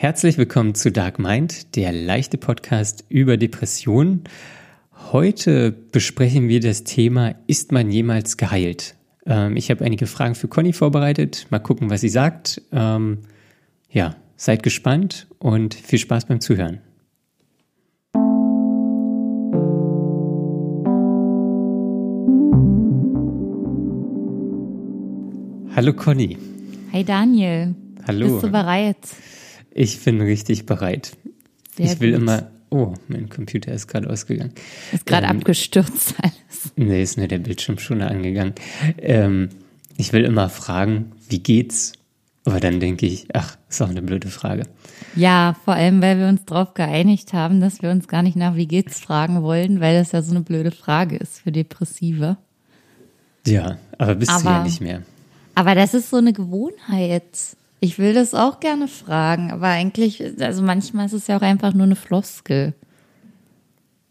Herzlich willkommen zu Dark Mind, der leichte Podcast über Depressionen. Heute besprechen wir das Thema, ist man jemals geheilt? Ähm, ich habe einige Fragen für Conny vorbereitet. Mal gucken, was sie sagt. Ähm, ja, seid gespannt und viel Spaß beim Zuhören. Hallo Conny. Hi Daniel. Hallo. Bist du bereit? Ich bin richtig bereit. Sehr ich will gut. immer. Oh, mein Computer ist gerade ausgegangen. Ist gerade Ähm, abgestürzt alles. Nee, ist nur der Bildschirm schon angegangen. Ähm, ich will immer fragen, wie geht's? Aber dann denke ich, ach, ist auch eine blöde Frage. Ja, vor allem, weil wir uns darauf geeinigt haben, dass wir uns gar nicht nach wie geht's fragen wollen, weil das ja so eine blöde Frage ist für Depressive. Ja, aber bist du ja Aber- nicht mehr. Aber das ist so eine Gewohnheit. Ich will das auch gerne fragen, aber eigentlich, also manchmal ist es ja auch einfach nur eine Floskel.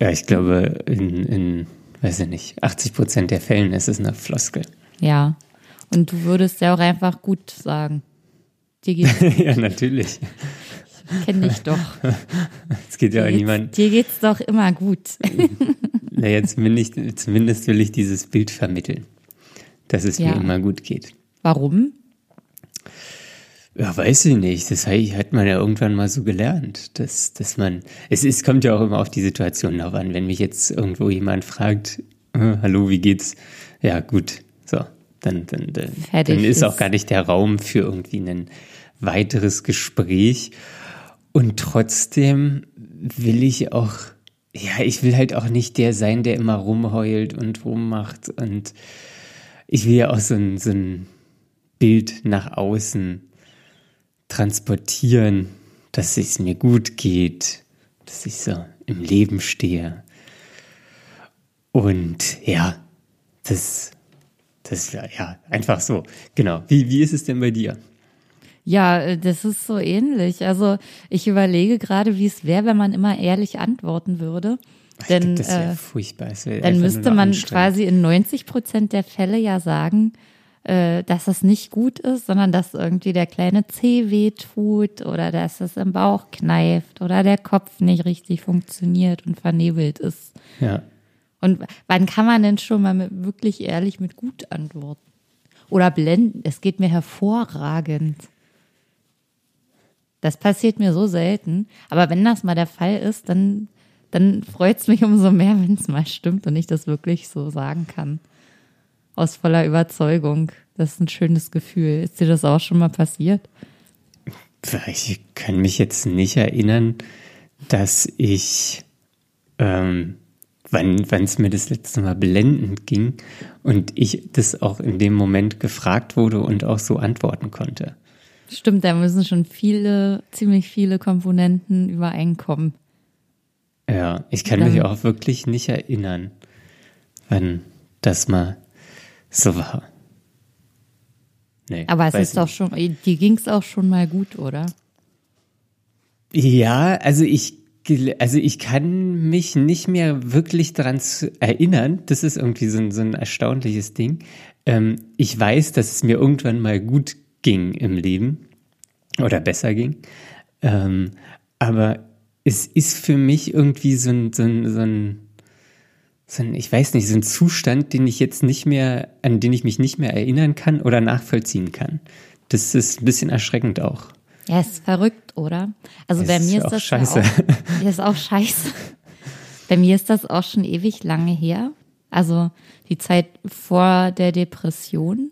Ja, ich glaube, in, in weiß ich nicht, 80 Prozent der Fällen ist es eine Floskel. Ja. Und du würdest ja auch einfach gut sagen. Dir geht's, ja, natürlich. kenn dich doch. Es geht ja auch Dir niemand. dir geht's doch immer gut. Naja, zumindest, zumindest will ich dieses Bild vermitteln, dass es Ja. mir immer gut geht. Warum? Ja, weiß ich nicht. Das hat man ja irgendwann mal so gelernt, dass, dass man, es ist, kommt ja auch immer auf die Situation drauf an. Wenn mich jetzt irgendwo jemand fragt, äh, hallo, wie geht's? Ja, gut. So, dann, dann, dann, dann ist auch ist. gar nicht der Raum für irgendwie ein weiteres Gespräch. Und trotzdem will ich auch, ja, ich will halt auch nicht der sein, der immer rumheult und rummacht. Und ich will ja auch so ein, so ein Bild nach außen transportieren, dass es mir gut geht, dass ich so im Leben stehe. Und ja, das, das ja, einfach so. Genau. Wie, wie ist es denn bei dir? Ja, äh, das ist so ähnlich. Also ich überlege gerade, wie es wäre, wenn man immer ehrlich antworten würde. Denn das wäre äh, furchtbar. Wär dann müsste man quasi in 90 Prozent der Fälle ja sagen, dass das nicht gut ist, sondern dass irgendwie der kleine Zeh wehtut oder dass es im Bauch kneift oder der Kopf nicht richtig funktioniert und vernebelt ist. Ja. Und wann kann man denn schon mal mit, wirklich ehrlich mit gut antworten? Oder blenden? Es geht mir hervorragend. Das passiert mir so selten. Aber wenn das mal der Fall ist, dann, dann freut es mich umso mehr, wenn es mal stimmt und ich das wirklich so sagen kann. Aus voller Überzeugung. Das ist ein schönes Gefühl. Ist dir das auch schon mal passiert? Ich kann mich jetzt nicht erinnern, dass ich, ähm, wann es mir das letzte Mal blendend ging und ich das auch in dem Moment gefragt wurde und auch so antworten konnte. Stimmt, da müssen schon viele, ziemlich viele Komponenten übereinkommen. Ja, ich kann mich auch wirklich nicht erinnern, wann das mal so war. Nee, Aber es ist doch schon, dir ging es auch schon mal gut, oder? Ja, also ich, also ich kann mich nicht mehr wirklich daran erinnern. Das ist irgendwie so ein, so ein erstaunliches Ding. Ähm, ich weiß, dass es mir irgendwann mal gut ging im Leben oder besser ging. Ähm, aber es ist für mich irgendwie so ein, so ein, so ein, so ein, ich weiß nicht, so ein Zustand, den ich jetzt nicht mehr, an den ich mich nicht mehr erinnern kann oder nachvollziehen kann. Das ist ein bisschen erschreckend auch. Ja, ist verrückt, oder? Also Es bei ist mir ist auch das scheiße. Auch, ist auch scheiße. Bei mir ist das auch schon ewig lange her. Also die Zeit vor der Depression.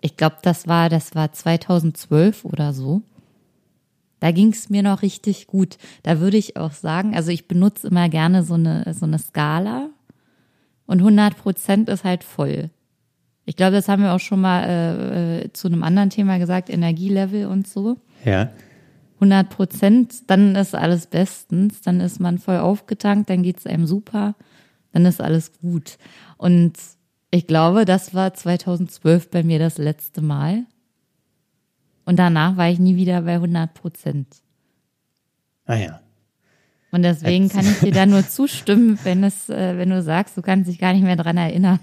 Ich glaube, das war, das war 2012 oder so. Da ging es mir noch richtig gut. Da würde ich auch sagen, also ich benutze immer gerne so eine, so eine Skala und 100 Prozent ist halt voll. Ich glaube, das haben wir auch schon mal äh, äh, zu einem anderen Thema gesagt, Energielevel und so. Ja. 100 Prozent, dann ist alles bestens, dann ist man voll aufgetankt, dann geht's einem super, dann ist alles gut. Und ich glaube, das war 2012 bei mir das letzte Mal. Und danach war ich nie wieder bei 100 Prozent. Ah ja. Und deswegen kann ich dir da nur zustimmen, wenn es, äh, wenn du sagst, du kannst dich gar nicht mehr dran erinnern,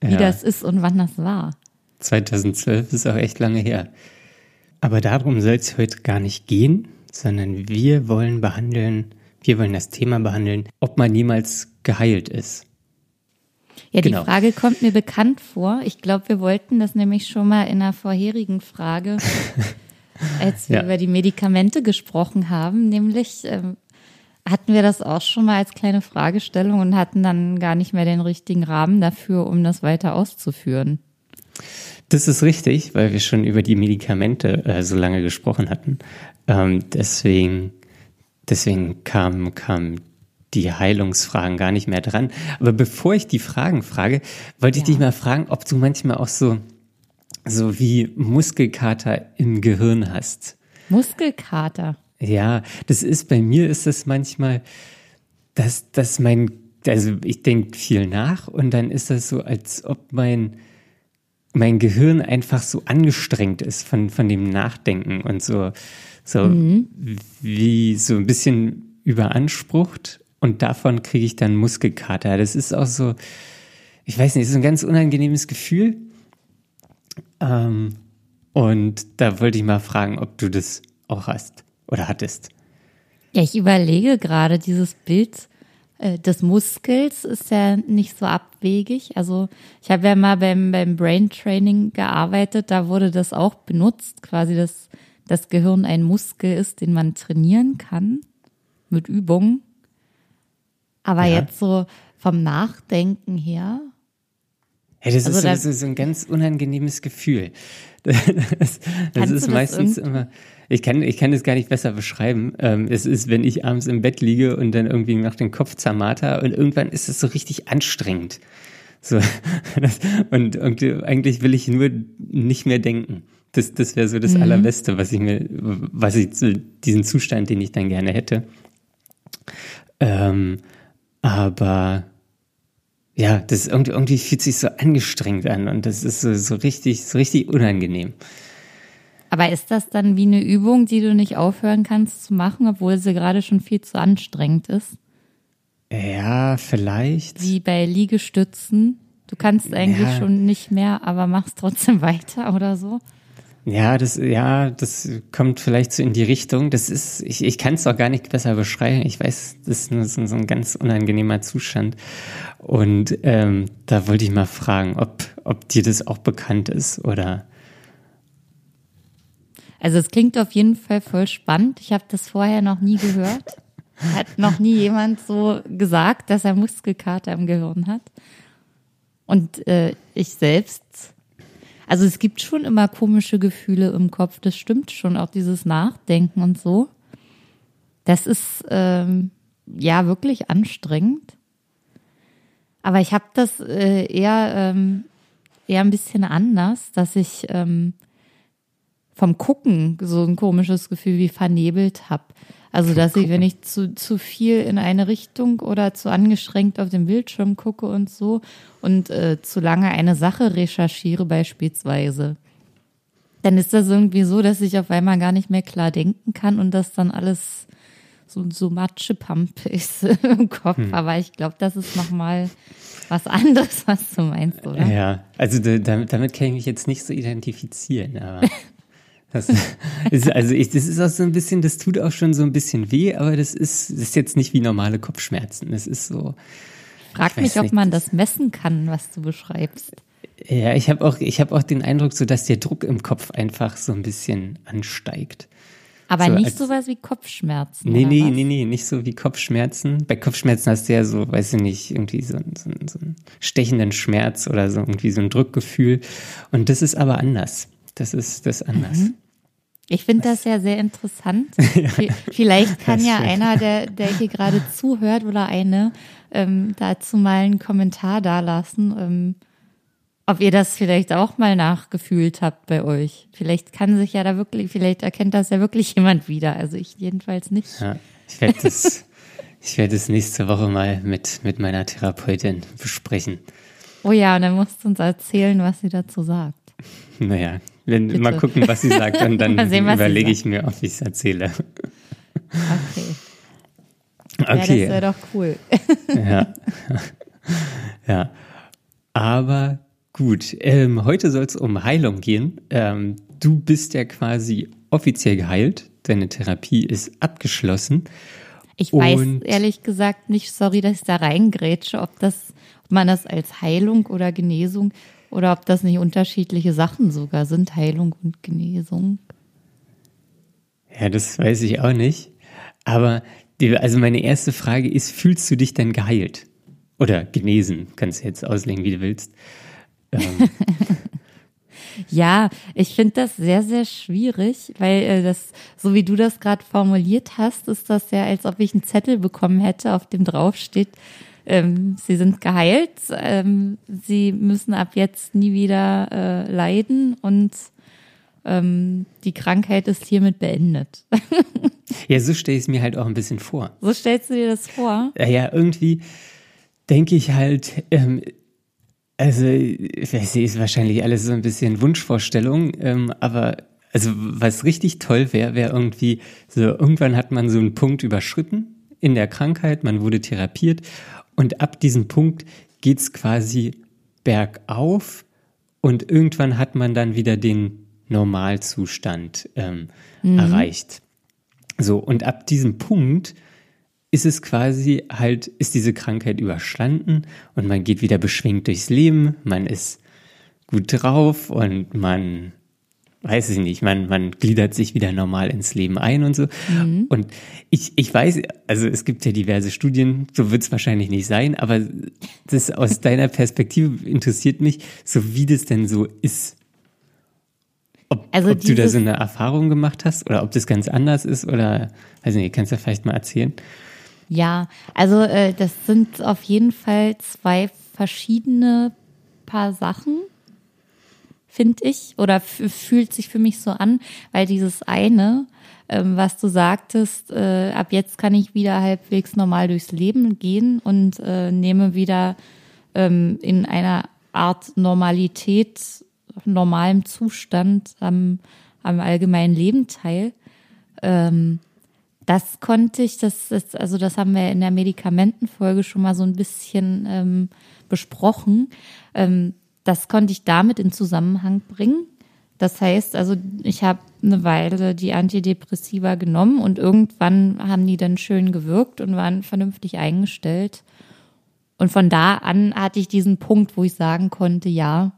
wie Ja. das ist und wann das war. 2012 ist auch echt lange her. Aber darum soll es heute gar nicht gehen, sondern wir wollen behandeln, wir wollen das Thema behandeln, ob man niemals geheilt ist. Ja, die Genau. Frage kommt mir bekannt vor. Ich glaube, wir wollten das nämlich schon mal in einer vorherigen Frage, als wir Ja. über die Medikamente gesprochen haben. Nämlich ähm, hatten wir das auch schon mal als kleine Fragestellung und hatten dann gar nicht mehr den richtigen Rahmen dafür, um das weiter auszuführen. Das ist richtig, weil wir schon über die Medikamente äh, so lange gesprochen hatten. Ähm, deswegen, deswegen kamen kamen die Heilungsfragen gar nicht mehr dran. Aber bevor ich die Fragen frage, wollte ich dich mal fragen, ob du manchmal auch so, so wie Muskelkater im Gehirn hast. Muskelkater. Ja, das ist bei mir ist das manchmal, dass, dass mein, also ich denke viel nach und dann ist das so, als ob mein, mein Gehirn einfach so angestrengt ist von, von dem Nachdenken und so, so wie so ein bisschen überansprucht und davon kriege ich dann Muskelkater. Das ist auch so, ich weiß nicht, ist ein ganz unangenehmes Gefühl. Ähm, und da wollte ich mal fragen, ob du das auch hast oder hattest. Ja, ich überlege gerade, dieses Bild äh, des Muskels ist ja nicht so abwegig. Also ich habe ja mal beim, beim Brain Training gearbeitet, da wurde das auch benutzt, quasi, dass das Gehirn ein Muskel ist, den man trainieren kann mit Übungen. Aber Ja. jetzt so vom Nachdenken her, Hey, das Also ist da- so, so, so ein ganz unangenehmes Gefühl. Das, das ist das meistens irgend- immer, ich kann, ich kann das gar nicht besser beschreiben. Ähm, es ist, wenn ich abends im Bett liege und dann irgendwie noch den Kopf zermarter und irgendwann ist es so richtig anstrengend. So, das, und, und eigentlich will ich nur nicht mehr denken. Das, das wäre so das Allerbeste, was ich mir, was ich, diesen Zustand, den ich dann gerne hätte. Ähm, aber ja, das ist irgendwie, irgendwie fühlt sich so angestrengt an und das ist so, so richtig, so richtig unangenehm. aber ist das dann wie eine Übung, die du nicht aufhören kannst zu machen, obwohl sie gerade schon viel zu anstrengend ist? Ja, vielleicht. Wie bei Liegestützen. Du kannst eigentlich Ja. schon nicht mehr, aber machst trotzdem weiter oder so. Ja, das, ja, das kommt vielleicht so in die Richtung. Das ist, ich, ich kann es auch gar nicht besser beschreiben. Ich weiß, das ist nur so, so ein ganz unangenehmer Zustand. Und ähm, da wollte ich mal fragen, ob, ob dir das auch bekannt ist oder. Also es klingt auf jeden Fall voll spannend. Ich habe das vorher noch nie gehört. Hat noch nie jemand so gesagt, dass er Muskelkater im Gehirn hat. Und äh, ich selbst, also es gibt schon immer komische Gefühle im Kopf, das stimmt schon, auch dieses Nachdenken und so. Das ist ähm, ja wirklich anstrengend. Aber ich habe das äh, eher, ähm, eher ein bisschen anders, dass ich ähm, vom Gucken so ein komisches Gefühl wie vernebelt habe. Also, dass ich, wenn ich zu, zu viel in eine Richtung oder zu angeschränkt auf den Bildschirm gucke und so und äh, zu lange eine Sache recherchiere beispielsweise, dann ist das irgendwie so, dass ich auf einmal gar nicht mehr klar denken kann und das dann alles so, so Matschepampe ist im Kopf. Aber ich glaube, das ist nochmal was anderes, was du meinst, oder? Ja, also da- damit, damit kann ich mich jetzt nicht so identifizieren, aber das ist, also ich, das ist auch so ein bisschen, das tut auch schon so ein bisschen weh, aber das ist, das ist jetzt nicht wie normale Kopfschmerzen. Das ist so, Frag mich, ob nicht, man das messen kann, was du beschreibst. ja, ich habe auch, ich habe auch den Eindruck, so dass der Druck im Kopf einfach so ein bisschen ansteigt. Aber So nicht als- sowas wie Kopfschmerzen. Nee, nee, was? nee, nee, nicht so wie Kopfschmerzen. Bei Kopfschmerzen hast du ja so, weiß ich nicht, irgendwie so, so, so einen stechenden Schmerz oder so irgendwie so ein Druckgefühl. Und das ist aber anders. Das ist das anders. Mhm. Ich finde das ja sehr interessant. Vielleicht kann ja schön. einer, der, der hier gerade zuhört oder eine, ähm, dazu mal einen Kommentar dalassen, ähm, ob ihr das vielleicht auch mal nachgefühlt habt bei euch. Vielleicht kann sich ja da wirklich, vielleicht erkennt das ja wirklich jemand wieder. Also ich jedenfalls nicht. Ja, ich werde das, ich werde das nächste Woche mal mit, mit meiner Therapeutin besprechen. Oh ja, und dann musst du uns erzählen, was sie dazu sagt. Naja, Bitte. mal gucken, was sie sagt und dann sehen, überlege ich mir, ob ich es erzähle. Okay. Ja, das Okay. wäre doch cool. Ja. ja. Aber Gut, ähm, heute soll es um Heilung gehen. Ähm, du bist ja quasi offiziell geheilt. Deine Therapie ist abgeschlossen. Ich weiß ehrlich gesagt nicht, sorry, dass ich da reingrätsche, ob das, ob man das als Heilung oder Genesung oder ob das nicht unterschiedliche Sachen sogar sind, Heilung und Genesung. Ja, das weiß ich auch nicht. Aber die, also meine erste Frage ist, fühlst du dich denn geheilt? Oder genesen, kannst du jetzt auslegen, wie du willst. Ähm. ja, ich finde das sehr, sehr schwierig, weil äh, das, so wie du das gerade formuliert hast, ist das ja, als ob ich einen Zettel bekommen hätte, auf dem drauf steht, ähm, sie sind geheilt, ähm, sie müssen ab jetzt nie wieder äh, leiden und ähm, die Krankheit ist hiermit beendet. ja, so stelle ich es mir halt auch ein bisschen vor. So stellst du dir das vor? Ja, ja irgendwie denke ich halt, ähm, also, ich weiß nicht, ist wahrscheinlich alles so ein bisschen Wunschvorstellung, ähm, aber also was richtig toll wäre, wäre irgendwie so, irgendwann hat man so einen Punkt überschritten in der Krankheit, man wurde therapiert und ab diesem Punkt geht's quasi bergauf und irgendwann hat man dann wieder den Normalzustand ähm, mhm. erreicht. So, und ab diesem Punkt ist es quasi halt, ist diese Krankheit überstanden und man geht wieder beschwingt durchs Leben, man ist gut drauf und man, weiß ich nicht, man, man gliedert sich wieder normal ins Leben ein und so. Mhm. Und ich, ich weiß, also es gibt ja diverse Studien, so wird es wahrscheinlich nicht sein, aber das aus deiner Perspektive interessiert mich, so wie das denn so ist. Ob, also ob du da so eine Erfahrung gemacht hast oder ob das ganz anders ist oder, weiß nicht, kannst du vielleicht mal erzählen? Ja, also äh, das sind auf jeden Fall zwei verschiedene Paar Sachen, finde ich, oder fühlt sich für mich so an, weil dieses eine, ähm, was du sagtest, äh, ab jetzt kann ich wieder halbwegs normal durchs Leben gehen und äh, nehme wieder ähm, in einer Art Normalität, normalem Zustand am, am allgemeinen Leben teil. Ähm, das konnte ich, das ist, also das haben wir in der Medikamentenfolge schon mal so ein bisschen ähm, besprochen. Ähm, das konnte ich damit in Zusammenhang bringen. Das heißt, also ich habe eine Weile die Antidepressiva genommen und irgendwann haben die dann schön gewirkt und waren vernünftig eingestellt. Und von da an hatte ich diesen Punkt, wo ich sagen konnte, ja,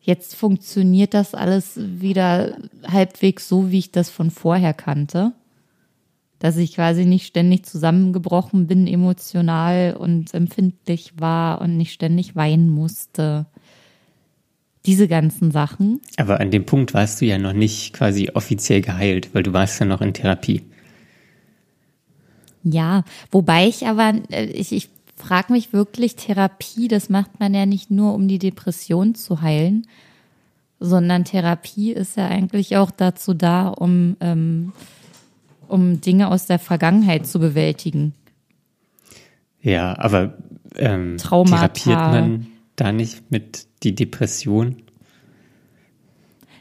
jetzt funktioniert das alles wieder halbwegs so, wie ich das von vorher kannte dass ich quasi nicht ständig zusammengebrochen bin, emotional und empfindlich war und nicht ständig weinen musste. Diese ganzen Sachen. Aber an dem Punkt warst du ja noch nicht quasi offiziell geheilt, weil du warst ja noch in Therapie. Ja, wobei ich aber, äh, ich, ich frage mich wirklich, Therapie, das macht man ja nicht nur, um die Depression zu heilen, sondern Therapie ist ja eigentlich auch dazu da, um ähm, um Dinge aus der Vergangenheit zu bewältigen. Ja, aber ähm, therapiert man da nicht mit die Depression?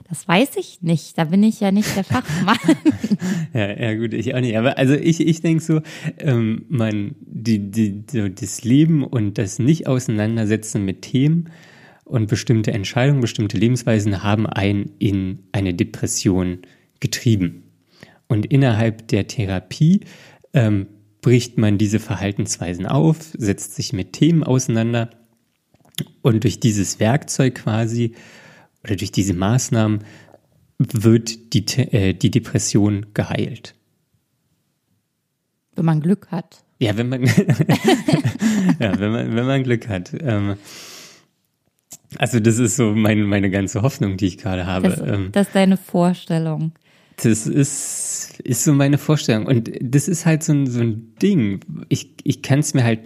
Das weiß ich nicht. Da bin ich ja nicht der Fachmann. ja, ja, gut, ich auch nicht. Aber also ich, ich denke so, ähm, man, die, die, so das Leben und das Nicht-Auseinandersetzen mit Themen und bestimmte Entscheidungen, bestimmte Lebensweisen haben einen in eine Depression getrieben. Und innerhalb der Therapie ähm, bricht man diese Verhaltensweisen auf, setzt sich mit Themen auseinander und durch dieses Werkzeug quasi oder durch diese Maßnahmen wird die, äh, die Depression geheilt. Wenn man Glück hat. Ja, wenn man, ja, wenn man, wenn man Glück hat. Ähm, also das ist so meine, meine ganze Hoffnung, die ich gerade habe. Das, ähm, das ist deine Vorstellung. Das ist, ist so meine Vorstellung. Und das ist halt so ein, so ein Ding. Ich, ich kann es mir halt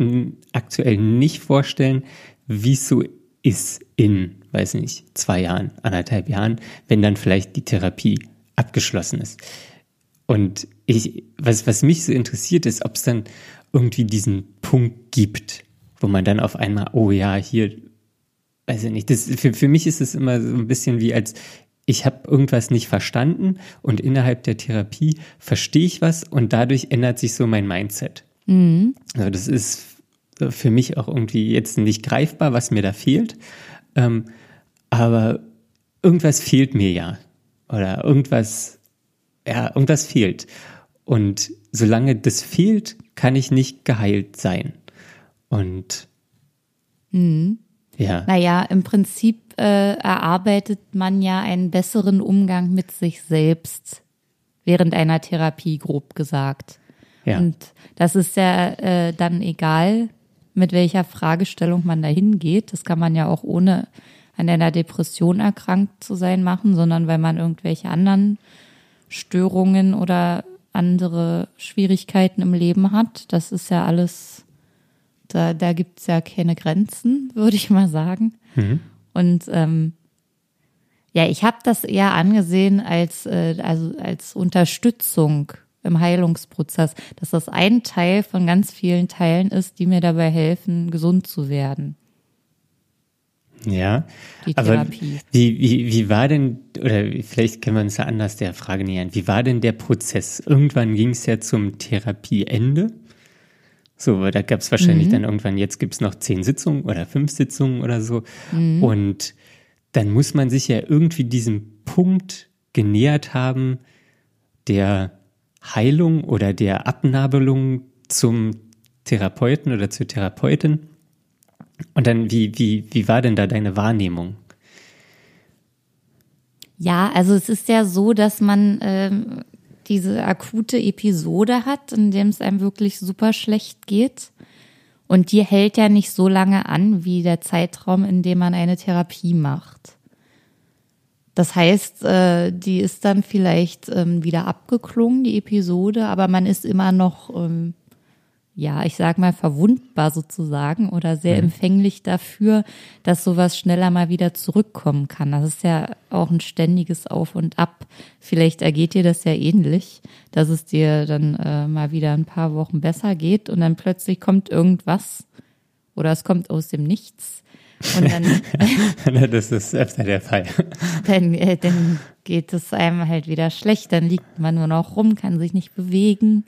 aktuell nicht vorstellen, wie es so ist in, weiß nicht, zwei Jahren, anderthalb Jahren, wenn dann vielleicht die Therapie abgeschlossen ist. Und ich, was, was mich so interessiert, ist, ob es dann irgendwie diesen Punkt gibt, wo man dann auf einmal, oh ja, hier, weiß ich nicht, das, für, für mich ist es immer so ein bisschen wie als ich habe irgendwas nicht verstanden und innerhalb der Therapie verstehe ich was und dadurch ändert sich so mein Mindset. Mhm. Also das ist für mich auch irgendwie jetzt nicht greifbar, was mir da fehlt. ähm, aber irgendwas fehlt mir ja. Oder irgendwas, ja, irgendwas fehlt. Und solange das fehlt, kann ich nicht geheilt sein. Und mhm. ja. Naja, im Prinzip äh, erarbeitet man ja einen besseren Umgang mit sich selbst während einer Therapie, grob gesagt. Ja. Und das ist ja äh, dann egal, mit welcher Fragestellung man da hingeht. Das kann man ja auch ohne an einer Depression erkrankt zu sein machen, sondern weil man irgendwelche anderen Störungen oder andere Schwierigkeiten im Leben hat. Das ist ja alles, da, da gibt es ja keine Grenzen, würde ich mal sagen. Mhm. Und ähm, ja, ich habe das eher angesehen als, äh, also als Unterstützung im Heilungsprozess, dass das ein Teil von ganz vielen Teilen ist, die mir dabei helfen, gesund zu werden. Ja, aber wie, wie, wie war denn, oder vielleicht können wir uns ja anders der Frage nähern, wie war denn der Prozess? Irgendwann ging es ja zum Therapieende. So, da gab es wahrscheinlich mhm. dann irgendwann, jetzt gibt es noch zehn Sitzungen oder fünf Sitzungen oder so. Mhm. Und dann muss man sich ja irgendwie diesem Punkt genähert haben, der Heilung oder der Abnabelung zum Therapeuten oder zur Therapeutin. Und dann, wie, wie, wie war denn da deine Wahrnehmung? Ja, also es ist ja so, dass man ähm, diese akute Episode hat, in dem es einem wirklich super schlecht geht. Und die hält ja nicht so lange an wie der Zeitraum, in dem man eine Therapie macht. Das heißt, äh, die ist dann vielleicht ähm, wieder abgeklungen, die Episode, aber man ist immer noch, ähm, ja, ich sag mal, verwundbar sozusagen oder sehr mhm. empfänglich dafür, dass sowas schneller mal wieder zurückkommen kann. Das ist ja auch ein ständiges Auf und Ab. Vielleicht ergeht dir das ja ähnlich, dass es dir dann äh, mal wieder ein paar Wochen besser geht und dann plötzlich kommt irgendwas oder es kommt aus dem Nichts und dann, das ist öfter der Fall. Dann, äh, dann geht es einem halt wieder schlecht. Dann liegt man nur noch rum, kann sich nicht bewegen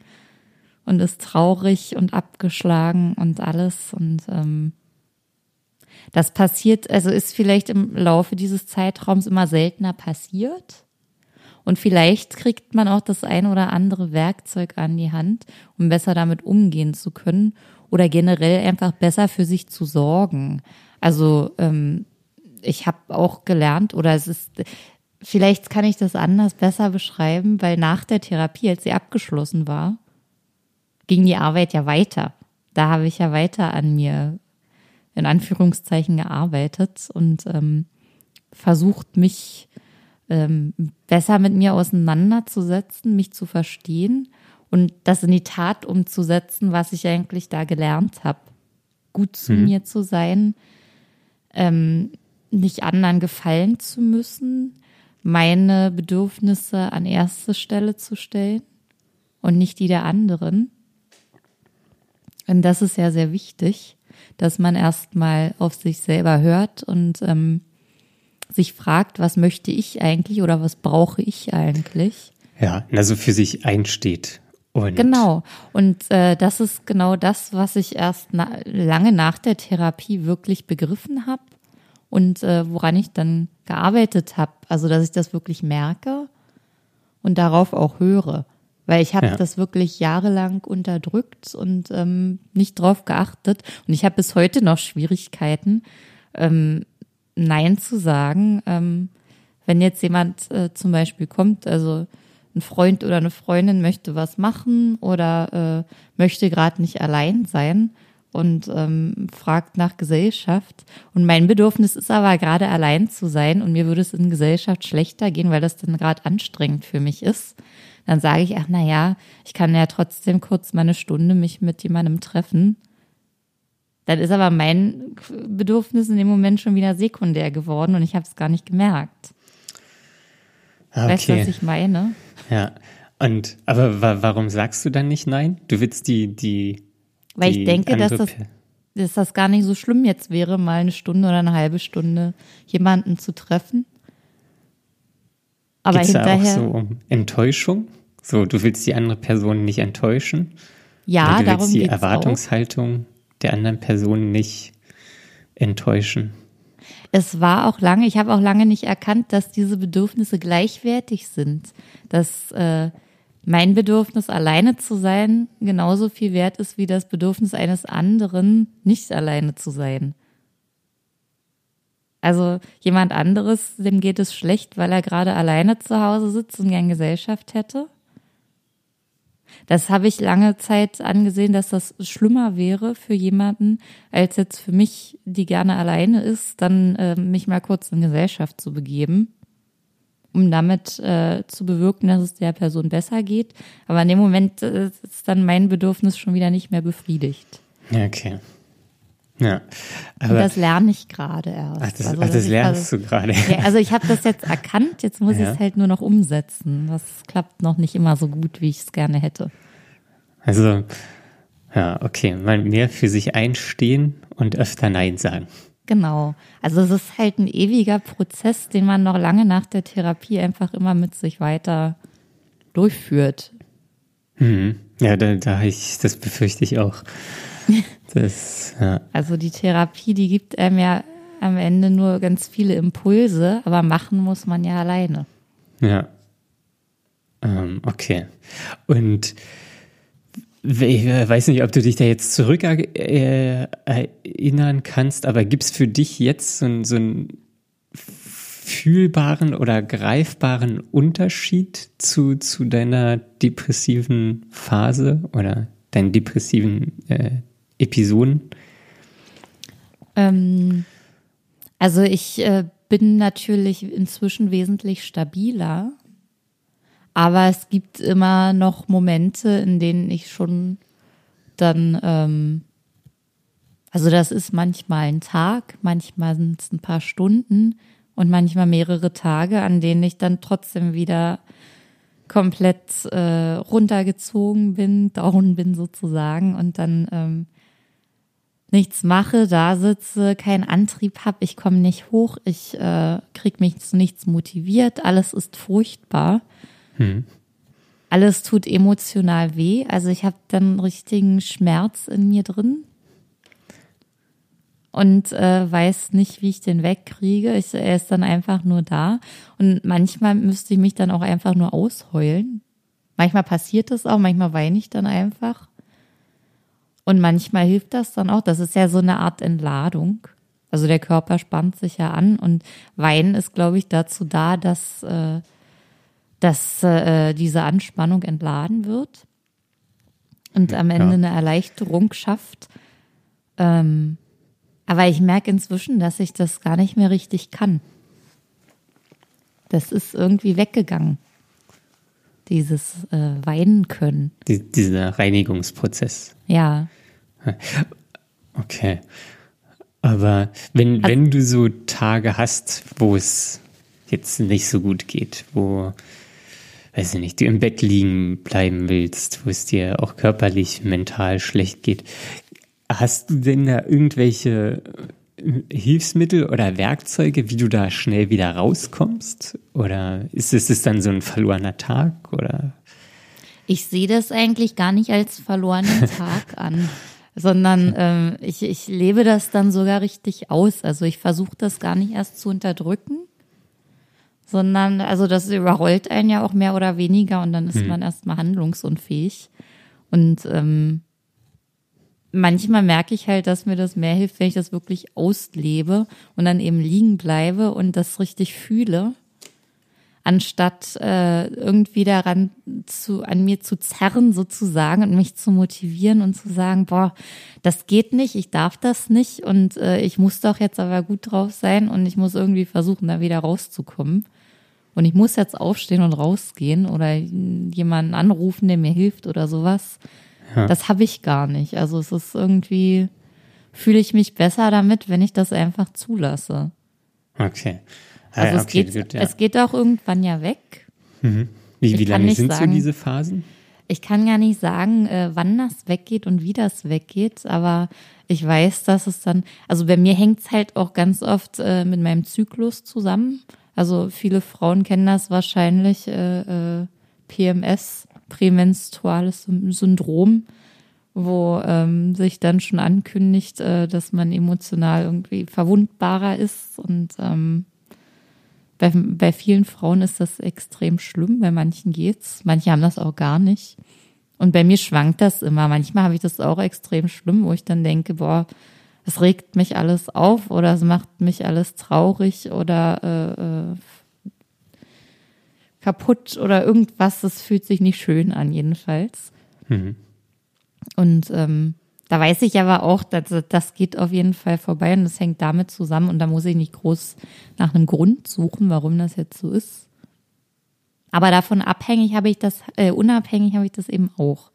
und ist traurig und abgeschlagen und alles. Und ähm, das passiert, also ist vielleicht im Laufe dieses Zeitraums immer seltener passiert. Und vielleicht kriegt man auch das ein oder andere Werkzeug an die Hand, um besser damit umgehen zu können oder generell einfach besser für sich zu sorgen. Also ähm, ich habe auch gelernt, oder es ist, vielleicht kann ich das anders besser beschreiben, weil nach der Therapie, als sie abgeschlossen war, ging die Arbeit ja weiter. Da habe ich ja weiter an mir in Anführungszeichen gearbeitet und ähm, versucht, mich ähm, besser mit mir auseinanderzusetzen, mich zu verstehen und das in die Tat umzusetzen, was ich eigentlich da gelernt habe. Gut zu mhm. mir zu sein, ähm, nicht anderen gefallen zu müssen, meine Bedürfnisse an erste Stelle zu stellen und nicht die der anderen. Und das ist ja sehr wichtig, dass man erstmal auf sich selber hört und ähm, sich fragt, was möchte ich eigentlich oder was brauche ich eigentlich. Ja, also für sich einsteht. Und genau. Und äh, das ist genau das, was ich erst na lange nach der Therapie wirklich begriffen habe und äh, woran ich dann gearbeitet habe. Also, dass ich das wirklich merke und darauf auch höre. Weil ich habe ja. das wirklich jahrelang unterdrückt und ähm, nicht drauf geachtet. Und ich habe bis heute noch Schwierigkeiten, ähm, Nein zu sagen. Ähm, wenn jetzt jemand äh, zum Beispiel kommt, also ein Freund oder eine Freundin möchte was machen oder äh, möchte gerade nicht allein sein und ähm, fragt nach Gesellschaft. Und mein Bedürfnis ist aber gerade allein zu sein und mir würde es in Gesellschaft schlechter gehen, weil das dann gerade anstrengend für mich ist. Dann sage ich, ach na ja, ich kann ja trotzdem kurz mal eine Stunde mich mit jemandem treffen. Dann ist aber mein Bedürfnis in dem Moment schon wieder sekundär geworden und ich habe es gar nicht gemerkt. Okay. Weißt du, was ich meine? Ja. Und aber wa warum sagst du dann nicht nein? Du willst die die weil die ich denke, dass das, dass das gar nicht so schlimm jetzt wäre, mal eine Stunde oder eine halbe Stunde jemanden zu treffen. Aber Geht's hinterher. Da auch so um Enttäuschung? So, du willst die andere Person nicht enttäuschen? Ja, du darum willst die Erwartungshaltung auch. der anderen Person nicht enttäuschen. Es war auch lange, ich habe auch lange nicht erkannt, dass diese Bedürfnisse gleichwertig sind. Dass äh, mein Bedürfnis, alleine zu sein, genauso viel wert ist wie das Bedürfnis eines anderen, nicht alleine zu sein. Also jemand anderes, dem geht es schlecht, weil er gerade alleine zu Hause sitzt und gern Gesellschaft hätte. Das habe ich lange Zeit angesehen, dass das schlimmer wäre für jemanden, als jetzt für mich, die gerne alleine ist, dann äh, mich mal kurz in Gesellschaft zu begeben, um damit äh, zu bewirken, dass es der Person besser geht. Aber in dem Moment äh, ist dann mein Bedürfnis schon wieder nicht mehr befriedigt. Okay. Ja, aber und das lerne ich gerade erst. Ach, das, also, ach, das lernst also, du gerade. Ja, also ich habe das jetzt erkannt, jetzt muss ja. ich es halt nur noch umsetzen. Das klappt noch nicht immer so gut, wie ich es gerne hätte. Also, ja, okay, mal mehr für sich einstehen und öfter Nein sagen. Genau. Also es ist halt ein ewiger Prozess, den man noch lange nach der Therapie einfach immer mit sich weiter durchführt. Mhm. Ja, da, da ich, das befürchte ich auch. Das, ja. Also die Therapie, die gibt einem ja am Ende nur ganz viele Impulse, aber machen muss man ja alleine. Ja. Ähm, okay. Und ich weiß nicht, ob du dich da jetzt zurück äh, erinnern kannst, aber gibt es für dich jetzt so, so einen fühlbaren oder greifbaren Unterschied zu, zu deiner depressiven Phase oder deinen depressiven äh, Episoden? Ähm, also ich äh, bin natürlich inzwischen wesentlich stabiler, aber es gibt immer noch Momente, in denen ich schon dann, ähm, also das ist manchmal ein Tag, manchmal sind es ein paar Stunden und manchmal mehrere Tage, an denen ich dann trotzdem wieder komplett äh, runtergezogen bin, down bin sozusagen und dann ähm, nichts mache, da sitze, keinen Antrieb habe, ich komme nicht hoch, ich äh, krieg mich zu nichts motiviert, alles ist furchtbar. Hm. Alles tut emotional weh, also ich habe dann richtigen Schmerz in mir drin und äh, weiß nicht, wie ich den wegkriege. Ich, er ist dann einfach nur da und manchmal müsste ich mich dann auch einfach nur ausheulen. Manchmal passiert das auch, manchmal weine ich dann einfach. Und manchmal hilft das dann auch. Das ist ja so eine Art Entladung. Also der Körper spannt sich ja an und Weinen ist, glaube ich, dazu da, dass, äh, dass äh, diese Anspannung entladen wird und am Ende ja. eine Erleichterung schafft. Ähm, aber ich merke inzwischen, dass ich das gar nicht mehr richtig kann. Das ist irgendwie weggegangen dieses äh, Weinen können. Die, dieser Reinigungsprozess. Ja. Okay. Aber wenn, also, wenn du so Tage hast, wo es jetzt nicht so gut geht, wo, weiß ich nicht, du im Bett liegen bleiben willst, wo es dir auch körperlich, mental schlecht geht, hast du denn da irgendwelche Hilfsmittel oder Werkzeuge, wie du da schnell wieder rauskommst? Oder ist es, ist dann so ein verlorener Tag? Oder? Ich sehe das eigentlich gar nicht als verlorenen Tag an, sondern ähm, ich, ich lebe das dann sogar richtig aus. Also ich versuche das gar nicht erst zu unterdrücken, sondern also das überrollt einen ja auch mehr oder weniger und dann ist hm. man erstmal handlungsunfähig. Und ähm, manchmal merke ich halt, dass mir das mehr hilft, wenn ich das wirklich auslebe und dann eben liegen bleibe und das richtig fühle, anstatt äh, irgendwie daran zu an mir zu zerren sozusagen und mich zu motivieren und zu sagen, boah, das geht nicht, ich darf das nicht und äh, ich muss doch jetzt aber gut drauf sein und ich muss irgendwie versuchen, da wieder rauszukommen. Und ich muss jetzt aufstehen und rausgehen oder jemanden anrufen, der mir hilft oder sowas ja. Das habe ich gar nicht. Also es ist irgendwie, fühle ich mich besser damit, wenn ich das einfach zulasse. Okay. Ah, also es, okay, geht, gut, ja. es geht auch irgendwann ja weg. Mhm. Wie, wie lange sind sagen, so diese Phasen? Ich kann gar nicht sagen, äh, wann das weggeht und wie das weggeht, aber ich weiß, dass es dann, also bei mir hängt es halt auch ganz oft äh, mit meinem Zyklus zusammen. Also viele Frauen kennen das wahrscheinlich, äh, äh, PMS prämenstruales Syndrom, wo ähm, sich dann schon ankündigt, äh, dass man emotional irgendwie verwundbarer ist. Und ähm, bei, bei vielen Frauen ist das extrem schlimm, bei manchen geht's, manche haben das auch gar nicht. Und bei mir schwankt das immer. Manchmal habe ich das auch extrem schlimm, wo ich dann denke, boah, es regt mich alles auf oder es macht mich alles traurig oder äh, äh, kaputt oder irgendwas. Das fühlt sich nicht schön an, jedenfalls. Mhm. Und ähm, da weiß ich aber auch, dass, das geht auf jeden Fall vorbei und das hängt damit zusammen und da muss ich nicht groß nach einem Grund suchen, warum das jetzt so ist. Aber davon abhängig habe ich das, äh, unabhängig habe ich das eben auch.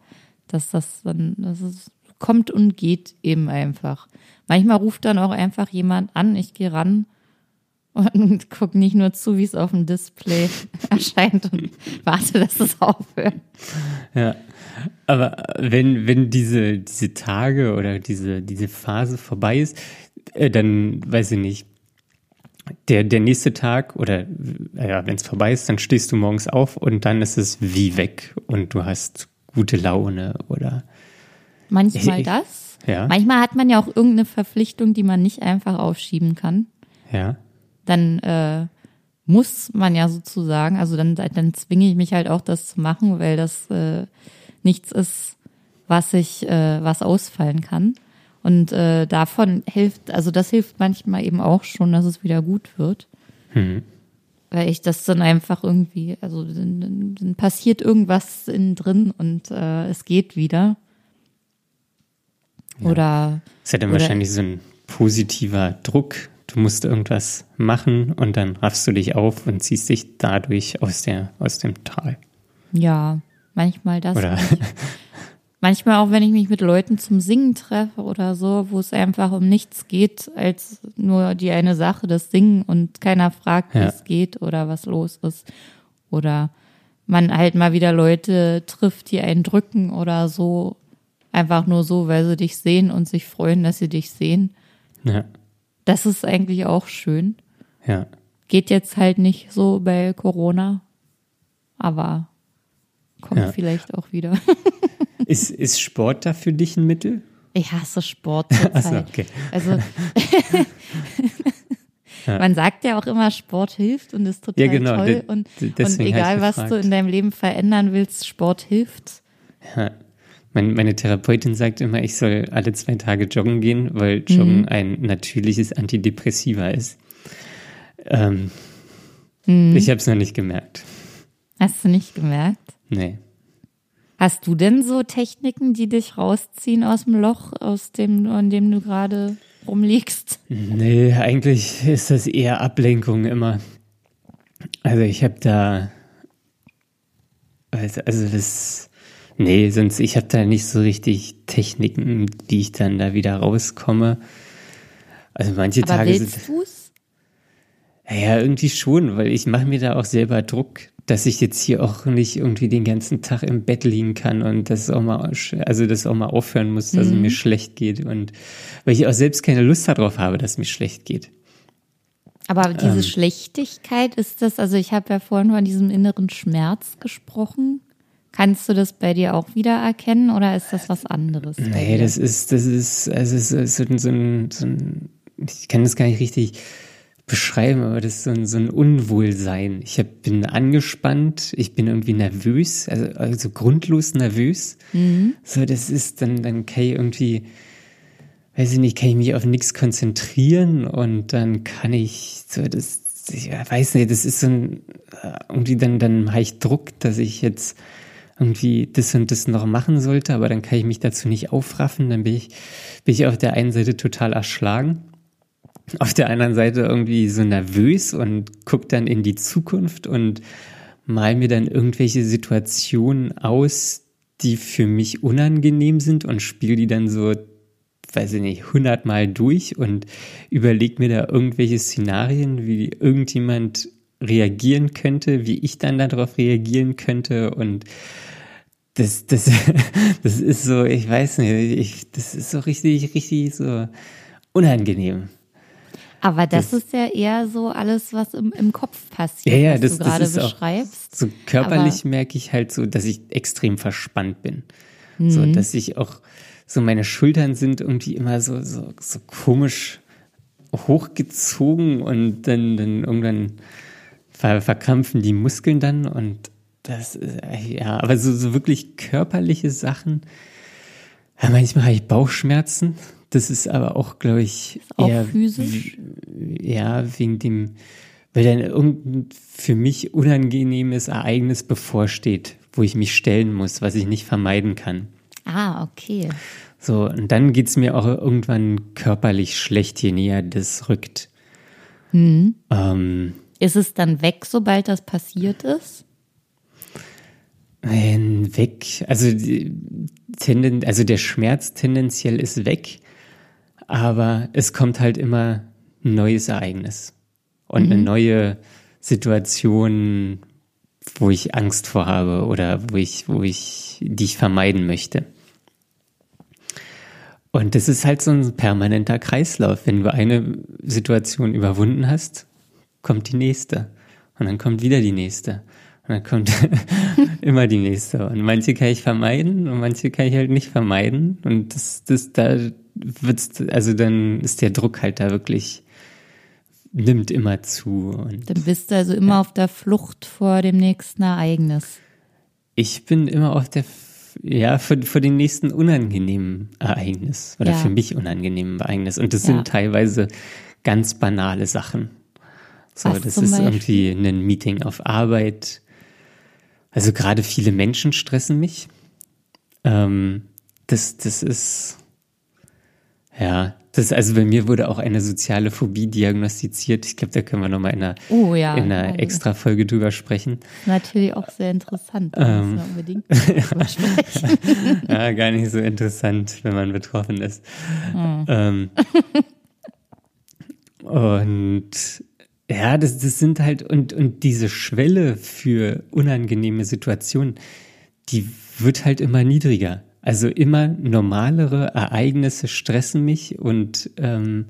Dass das dann, dass es kommt und geht eben einfach. Manchmal ruft dann auch einfach jemand an, ich gehe ran und gucke nicht nur zu, wie es auf dem Display erscheint und warte, dass es aufhört. Ja, aber wenn, wenn diese, diese Tage oder diese, diese Phase vorbei ist, äh, dann weiß ich nicht, der, der nächste Tag oder ja, wenn es vorbei ist, dann stehst du morgens auf und dann ist es wie weg und du hast gute Laune oder. Manchmal ich, das. Ja. Manchmal hat man ja auch irgendeine Verpflichtung, die man nicht einfach aufschieben kann. Ja. Dann äh, muss man ja sozusagen, also dann, dann zwinge ich mich halt auch, das zu machen, weil das äh, nichts ist, was ich, äh, was ausfallen kann. Und äh, davon hilft, also das hilft manchmal eben auch schon, dass es wieder gut wird. Mhm. Weil ich das dann einfach irgendwie, also dann, dann passiert irgendwas innen drin und äh, es geht wieder. Ja. Oder. Es hat dann oder, wahrscheinlich so ein positiver Druck. Du musst irgendwas machen und dann raffst du dich auf und ziehst dich dadurch aus der, aus dem Tal. Ja, manchmal das. Oder Manchmal auch, wenn ich mich mit Leuten zum Singen treffe oder so, wo es einfach um nichts geht, als nur die eine Sache, das Singen und keiner fragt, wie ja. es geht oder was los ist. Oder man halt mal wieder Leute trifft, die einen drücken oder so. Einfach nur so, weil sie dich sehen und sich freuen, dass sie dich sehen. Ja. Das ist eigentlich auch schön. Ja. Geht jetzt halt nicht so bei Corona, aber kommt ja. vielleicht auch wieder. Ist, ist Sport da für dich ein Mittel? Ich hasse Sport zurzeit. Also, okay. also man sagt ja auch immer, Sport hilft und ist total ja, genau. toll. Und, und egal, was du in deinem Leben verändern willst, Sport hilft. Ja. Meine, meine Therapeutin sagt immer, ich soll alle zwei Tage joggen gehen, weil Joggen mhm. ein natürliches Antidepressiva ist. Ähm, mhm. Ich habe es noch nicht gemerkt. Hast du nicht gemerkt? Nee. Hast du denn so Techniken, die dich rausziehen aus dem Loch, aus dem, in dem du gerade rumliegst? Nee, eigentlich ist das eher Ablenkung immer. Also ich habe da, also, also das, nee, sonst ich habe da nicht so richtig Techniken, wie ich dann da wieder rauskomme. Also manche Aber Tage willst sind. Du's? Ja, irgendwie schon, weil ich mache mir da auch selber Druck dass ich jetzt hier auch nicht irgendwie den ganzen Tag im Bett liegen kann und das auch mal, also das auch mal aufhören muss, dass mhm. es mir schlecht geht und weil ich auch selbst keine Lust darauf habe, dass es mir schlecht geht. Aber diese ähm, Schlechtigkeit ist das, also ich habe ja vorhin von diesem inneren Schmerz gesprochen. Kannst du das bei dir auch wieder erkennen oder ist das was anderes? Nee, das ist, das ist, also so ein, so ein, so ein ich kann das gar nicht richtig beschreiben, aber das ist so ein, so ein Unwohlsein. Ich hab, bin angespannt, ich bin irgendwie nervös, also, also grundlos nervös. Mhm. So, das ist dann, dann kann ich irgendwie, weiß ich nicht, kann ich mich auf nichts konzentrieren und dann kann ich so, das, ich weiß nicht, das ist so ein, irgendwie dann, dann habe ich Druck, dass ich jetzt irgendwie das und das noch machen sollte, aber dann kann ich mich dazu nicht aufraffen, dann bin ich, bin ich auf der einen Seite total erschlagen auf der anderen Seite irgendwie so nervös und guck dann in die Zukunft und mal mir dann irgendwelche Situationen aus, die für mich unangenehm sind und spiele die dann so, weiß ich nicht, hundertmal durch und überleg mir da irgendwelche Szenarien, wie irgendjemand reagieren könnte, wie ich dann darauf reagieren könnte und das, das, das ist so, ich weiß nicht, ich, das ist so richtig, richtig so unangenehm. Aber das, das, ist ja eher so alles, was im, im Kopf passiert, ja, ja, was das, du gerade beschreibst. so körperlich Aber merke ich halt so, dass ich extrem verspannt bin. So, dass ich auch, so meine Schultern sind irgendwie immer so, so, so komisch hochgezogen und dann, dann irgendwann ver verkrampfen die Muskeln dann und das, äh, ja, aber so, so wirklich körperliche Sachen. Ja, manchmal habe ich Bauchschmerzen. Das ist aber auch, glaube ich, Auch eher physisch? ja, wegen dem, weil dann irgendein für mich unangenehmes Ereignis bevorsteht, wo ich mich stellen muss, was ich nicht vermeiden kann. Ah, okay. So, und dann geht's mir auch irgendwann körperlich schlecht, je näher das rückt. Ähm, Ist es dann weg, sobald das passiert ist? Äh, weg, also, tenden, also der Schmerz tendenziell ist weg, aber es kommt halt immer ein neues Ereignis und eine neue Situation, wo ich Angst vor habe oder wo ich, wo ich, die ich vermeiden möchte. Und das ist halt so ein permanenter Kreislauf. Wenn du eine Situation überwunden hast, kommt die nächste. Und dann kommt wieder die nächste. Und dann kommt immer die nächste. Und manche kann ich vermeiden und manche kann ich halt nicht vermeiden. Und das, das, da wird's, also dann ist der Druck halt da wirklich, nimmt immer zu. Und Dann bist du also immer auf der Flucht vor dem nächsten Ereignis. ich bin immer auf der, ja, für, für den nächsten unangenehmen Ereignis oder Ja. für mich unangenehmen Ereignis. Und das Ja. sind teilweise ganz banale Sachen. So, Was das ist irgendwie ein Meeting auf Arbeit. Also gerade viele Menschen stressen mich. Ähm, das, das ist, ja, das, also bei mir wurde auch eine soziale Phobie diagnostiziert. Ich glaube, da können wir nochmal in einer, Oh ja. in einer Also, extra Folge drüber sprechen. Natürlich auch sehr interessant. Ähm. wir unbedingt drüber sprechen. Ja, gar nicht so interessant, wenn man betroffen ist. Ähm, und ja, das, das sind halt, und, und diese Schwelle für unangenehme Situationen, die wird halt immer niedriger. Also immer normalere Ereignisse stressen mich und ähm,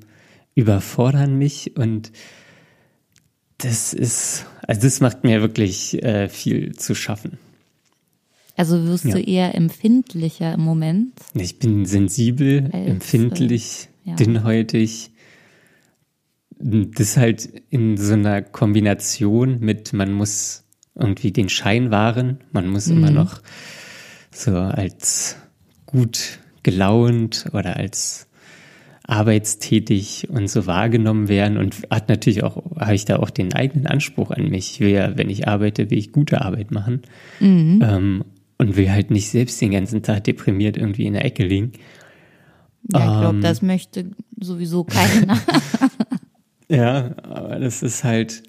überfordern mich und das ist, also das macht mir wirklich äh, viel zu schaffen. Also wirst Ja. du eher empfindlicher im Moment. Ich bin sensibel, Als, empfindlich, äh, ja. dünnhäutig. Das halt in so einer Kombination mit, man muss irgendwie den Schein wahren, man muss immer Mhm. noch so als gut gelaunt oder als arbeitstätig und so wahrgenommen werden und hat natürlich auch, habe ich da auch den eigenen Anspruch an mich. Ich will ja, wenn ich arbeite, will ich gute Arbeit machen ähm, und will halt nicht selbst den ganzen Tag deprimiert irgendwie in der Ecke liegen. Ja, ich glaube, Ähm. das möchte sowieso keiner. Ja, aber das ist halt,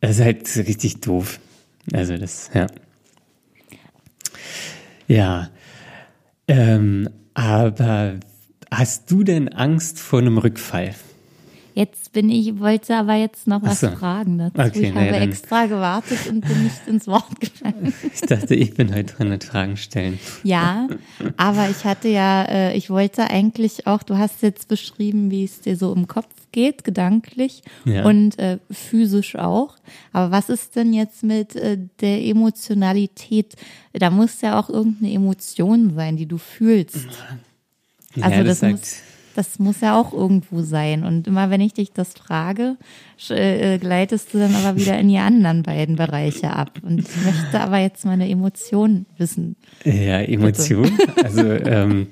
das ist halt richtig doof. Also das, ja. Ja, ähm, aber hast du denn Angst vor einem Rückfall? Jetzt bin ich, wollte aber jetzt noch was so. fragen dazu. Okay, ich na ja, habe extra gewartet und bin nicht ins Wort gefallen. Ich dachte, ich bin heute dran mit Fragen stellen. Ja, aber ich hatte ja, äh, ich wollte eigentlich auch, du hast jetzt beschrieben, wie es dir so im Kopf geht, gedanklich Ja. und äh, physisch auch. Aber was ist denn jetzt mit äh, der Emotionalität? Da muss ja auch irgendeine Emotion sein, die du fühlst. Also ja, das, sagt- muss, das muss ja auch irgendwo sein. Und immer wenn ich dich das frage, äh, gleitest du dann aber wieder in die anderen beiden Bereiche ab. Und ich möchte aber jetzt meine Emotion wissen. Ja, Emotion. Also ähm,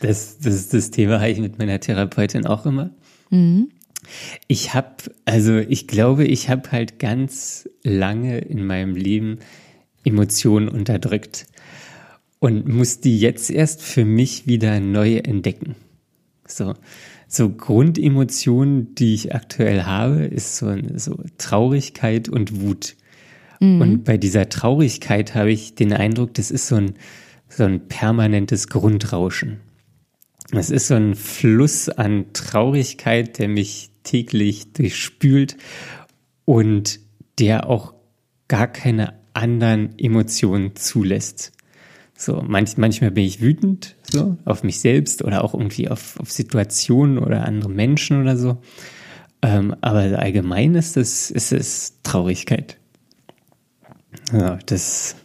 das, das, das Thema habe ich mit meiner Therapeutin auch immer. Ich habe, also ich glaube, ich habe halt ganz lange in meinem Leben Emotionen unterdrückt und muss die jetzt erst für mich wieder neu entdecken. So, so Grundemotionen, die ich aktuell habe, ist so, so Traurigkeit und Wut. Und bei dieser Traurigkeit habe ich den Eindruck, das ist so ein, so ein permanentes Grundrauschen. Es ist so ein Fluss an Traurigkeit, der mich täglich durchspült und der auch gar keine anderen Emotionen zulässt. So, manch, manchmal bin ich wütend, so, auf mich selbst oder auch irgendwie auf, auf Situationen oder andere Menschen oder so. Ähm, aber allgemein ist es, ist es Traurigkeit. Ja, das,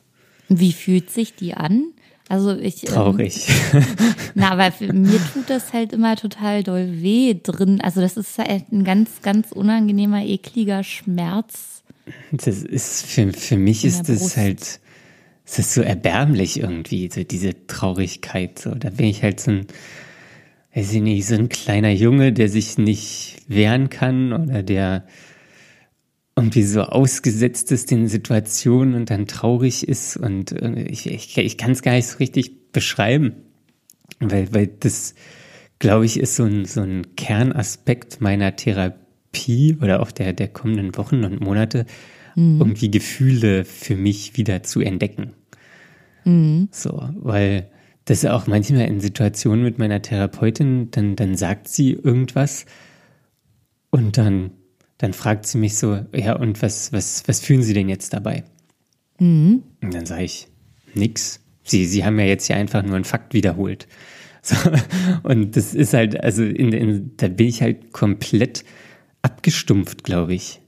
Wie fühlt sich die an? Also ich. Traurig. Ähm, na, aber für, mir tut das halt immer total doll weh drin. Also das ist halt ein ganz, ganz unangenehmer, ekliger Schmerz. Das ist für, für mich ist das halt, es ist so erbärmlich irgendwie, so diese Traurigkeit. So, da bin ich halt so ein, weiß ich nicht, so ein kleiner Junge, der sich nicht wehren kann oder der irgendwie so ausgesetzt ist den Situationen und dann traurig ist und äh, ich, ich, ich kann es gar nicht so richtig beschreiben, weil, weil das, glaube ich, ist so ein, so ein Kernaspekt meiner Therapie oder auch der, der kommenden Wochen und Monate, mhm. irgendwie Gefühle für mich wieder zu entdecken. Mhm. So, weil das auch manchmal in Situationen mit meiner Therapeutin, dann, dann sagt sie irgendwas und dann dann fragt sie mich so, ja, und was, was, was fühlen Sie denn jetzt dabei? Mhm. Und dann sage ich, nix. Sie, Sie haben ja jetzt hier einfach nur einen Fakt wiederholt. So, und das ist halt, also in, in, da bin ich halt komplett abgestumpft, glaube ich.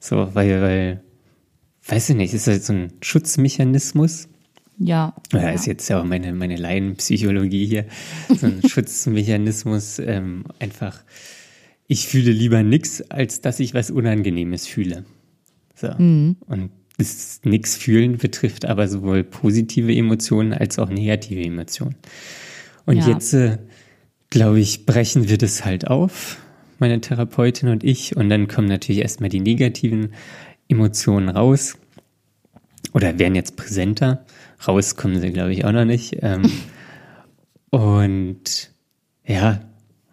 So, weil, weil, weiß ich nicht, ist halt so ein Schutzmechanismus. Ja. Ja, ist jetzt ja auch meine, meine Laienpsychologie hier. So ein Schutzmechanismus, ähm, einfach ich fühle lieber nichts, als dass ich was Unangenehmes fühle. So. Mhm. Und das Nix fühlen betrifft aber sowohl positive Emotionen als auch negative Emotionen. Und ja. jetzt, äh, glaube ich, brechen wir das halt auf, meine Therapeutin und ich. Und dann kommen natürlich erstmal die negativen Emotionen raus. Oder werden jetzt präsenter. Raus kommen sie, glaube ich, auch noch nicht. Ähm, und ja,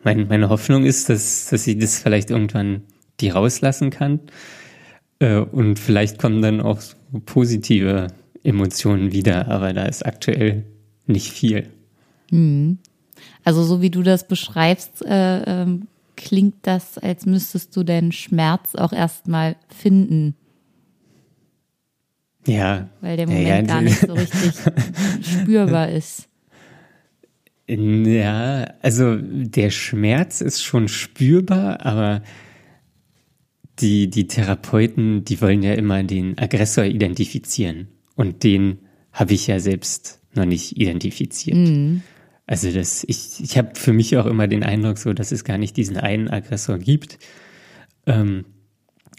mein, meine Hoffnung ist, dass, dass ich das vielleicht irgendwann die rauslassen kann. Äh, und vielleicht kommen dann auch so positive Emotionen wieder, aber da ist aktuell nicht viel. Mhm. Also so wie du das beschreibst, äh, äh, klingt das, als müsstest du den Schmerz auch erstmal finden. Ja. Weil der Moment ja, ja. gar nicht so richtig spürbar ist. Ja, also der Schmerz ist schon spürbar, aber die, die Therapeuten, die wollen ja immer den Aggressor identifizieren. Und den habe ich ja selbst noch nicht identifiziert. Mhm. Also das, ich, ich habe für mich auch immer den Eindruck so, dass es gar nicht diesen einen Aggressor gibt. Ähm,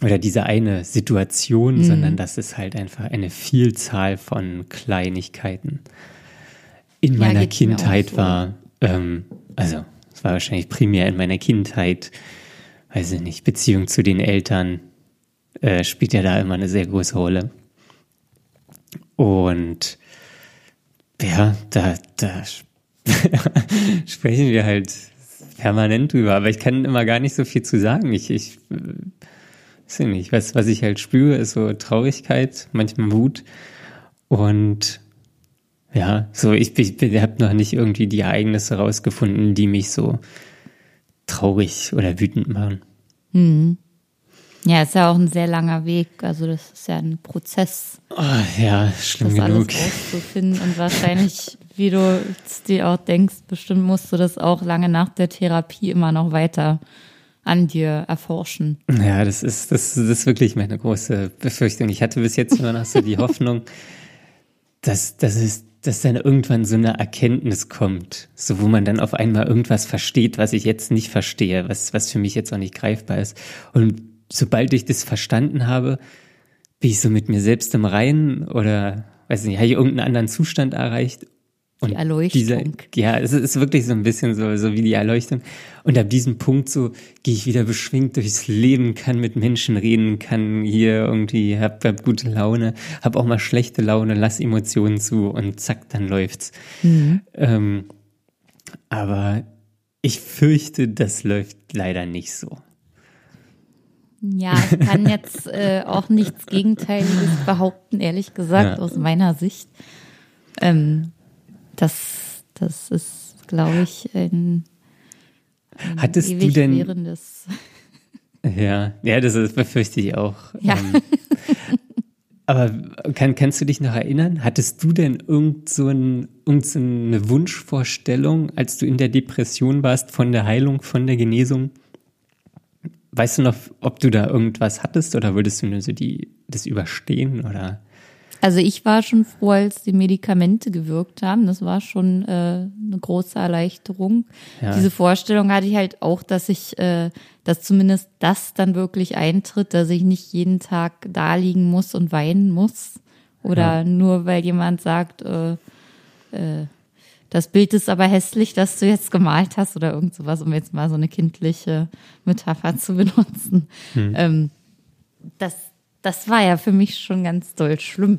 oder diese eine Situation, mhm. sondern dass es halt einfach eine Vielzahl von Kleinigkeiten in ja, meiner Kindheit so. war, ähm, also es war wahrscheinlich primär in meiner Kindheit, weiß ich nicht, Beziehung zu den Eltern äh, spielt ja da immer eine sehr große Rolle. Und ja, da, da sprechen wir halt permanent drüber, aber ich kann immer gar nicht so viel zu sagen. Ich, ich weiß nicht, was, was ich halt spüre, ist so Traurigkeit, manchmal Wut und ja, so ich, ich, ich habe noch nicht irgendwie die Ereignisse rausgefunden, die mich so traurig oder wütend machen. Mhm. Ja, ist ja auch ein sehr langer Weg. Also das ist ja ein Prozess. Oh, ja, schlimm das genug. Alles rauszufinden und wahrscheinlich, wie du dir auch denkst, bestimmt musst du das auch lange nach der Therapie immer noch weiter an dir erforschen. Ja, das ist, das, das ist wirklich meine große Befürchtung. Ich hatte bis jetzt immer noch so die Hoffnung, dass, dass es dass dann irgendwann so eine Erkenntnis kommt, so wo man dann auf einmal irgendwas versteht, was ich jetzt nicht verstehe, was, was für mich jetzt auch nicht greifbar ist. Und sobald ich das verstanden habe, bin ich so mit mir selbst im Reinen oder weiß nicht, habe ich irgendeinen anderen Zustand erreicht und die Erleuchtung. Dieser, ja, es ist wirklich so ein bisschen so, so wie die Erleuchtung. Und ab diesem Punkt so gehe ich wieder beschwingt durchs Leben, kann mit Menschen reden, kann hier irgendwie, hab, hab gute Laune, hab auch mal schlechte Laune, lass Emotionen zu und zack, dann läuft's. Mhm. Ähm, aber ich fürchte, das läuft leider nicht so. Ja, ich kann jetzt äh, auch nichts Gegenteiliges behaupten, ehrlich gesagt, ja. aus meiner Sicht. Ähm, das, das ist, glaube ich, ein, ein Hattest du denn, währendes. Ja, ja, das ist, befürchte ich auch. Ja. Ähm, aber kann, kannst du dich noch erinnern? Hattest du denn irgend so, ein, irgend so eine Wunschvorstellung, als du in der Depression warst, von der Heilung, von der Genesung? Weißt du noch, ob du da irgendwas hattest oder würdest du nur so die, das überstehen oder? Also ich war schon froh, als die Medikamente gewirkt haben. Das war schon äh, eine große Erleichterung. Ja. Diese Vorstellung hatte ich halt auch, dass ich, äh, dass zumindest das dann wirklich eintritt, dass ich nicht jeden Tag da liegen muss und weinen muss. Oder Ja. nur weil jemand sagt, äh, äh, das Bild ist aber hässlich, das du jetzt gemalt hast oder irgend sowas, um jetzt mal so eine kindliche Metapher zu benutzen. Ähm, das, das war ja für mich schon ganz doll schlimm.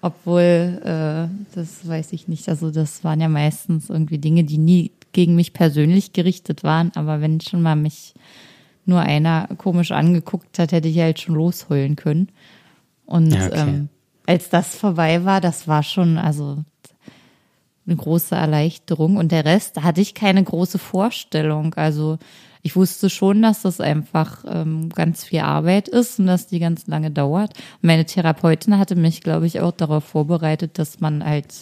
Obwohl, äh, das weiß ich nicht. Also, das waren ja meistens irgendwie Dinge, die nie gegen mich persönlich gerichtet waren. Aber wenn schon mal mich nur einer komisch angeguckt hat, hätte ich halt schon losheulen können. Und Ja, okay. ähm, als das vorbei war, das war schon, also eine große Erleichterung. Und der Rest, da hatte ich keine große Vorstellung. Also ich wusste schon, dass das einfach ähm, ganz viel Arbeit ist und dass die ganz lange dauert. Meine Therapeutin hatte mich, glaube ich, auch darauf vorbereitet, dass man halt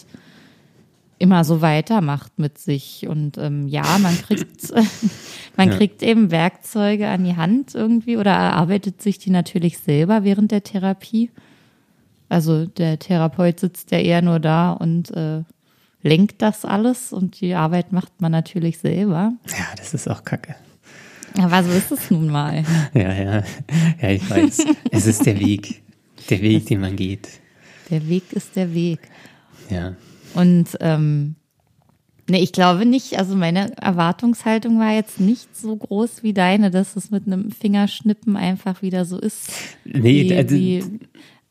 immer so weitermacht mit sich. Und ähm, ja, man kriegt, man Ja. kriegt eben Werkzeuge an die Hand irgendwie oder erarbeitet sich die natürlich selber während der Therapie. Also der Therapeut sitzt ja eher nur da und äh, lenkt das alles und die Arbeit macht man natürlich selber. Ja, das ist auch kacke. Aber so ist es nun mal. Ja, ja. Ja, ich weiß. es ist der Weg. Der Weg, den man geht. Der Weg ist der Weg. Ja. Und ähm, nee, ich glaube nicht, also meine Erwartungshaltung war jetzt nicht so groß wie deine, dass es mit einem Fingerschnippen einfach wieder so ist. Nee, wie, also- wie,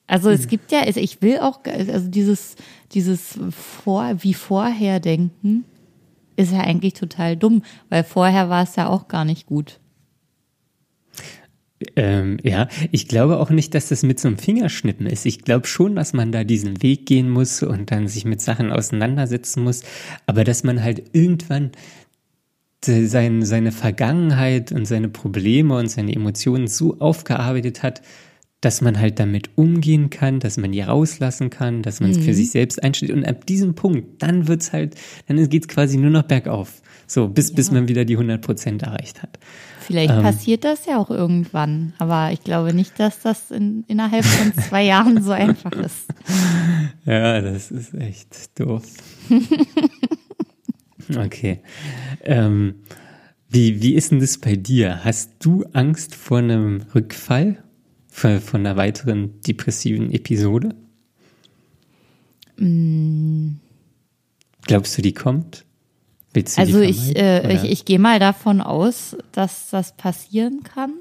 also es gibt ja, also ich will auch, also dieses, dieses vor, wie vorher denken, ist ja eigentlich total dumm, weil vorher war es ja auch gar nicht gut. Ähm, ja, ich glaube auch nicht, dass das mit so einem Fingerschnippen ist. Ich glaube schon, dass man da diesen Weg gehen muss und dann sich mit Sachen auseinandersetzen muss, aber dass man halt irgendwann se- sein, seine Vergangenheit und seine Probleme und seine Emotionen so aufgearbeitet hat, dass man halt damit umgehen kann, dass man die rauslassen kann, dass man es für sich selbst einsteht. Und ab diesem Punkt, dann wird's halt, dann geht's quasi nur noch bergauf. So, bis, bis man wieder die 100 Prozent erreicht hat. Vielleicht Ähm. passiert das ja auch irgendwann, aber ich glaube nicht, dass das in, innerhalb von zwei Jahren so einfach ist. Ja, das ist echt doof. okay. Ähm, wie, wie ist denn das bei dir? Hast du Angst vor einem Rückfall? Vor, von einer weiteren depressiven Episode? Glaubst du, die kommt? Willst du Also die ich, äh, ich, ich gehe mal davon aus, dass das passieren kann.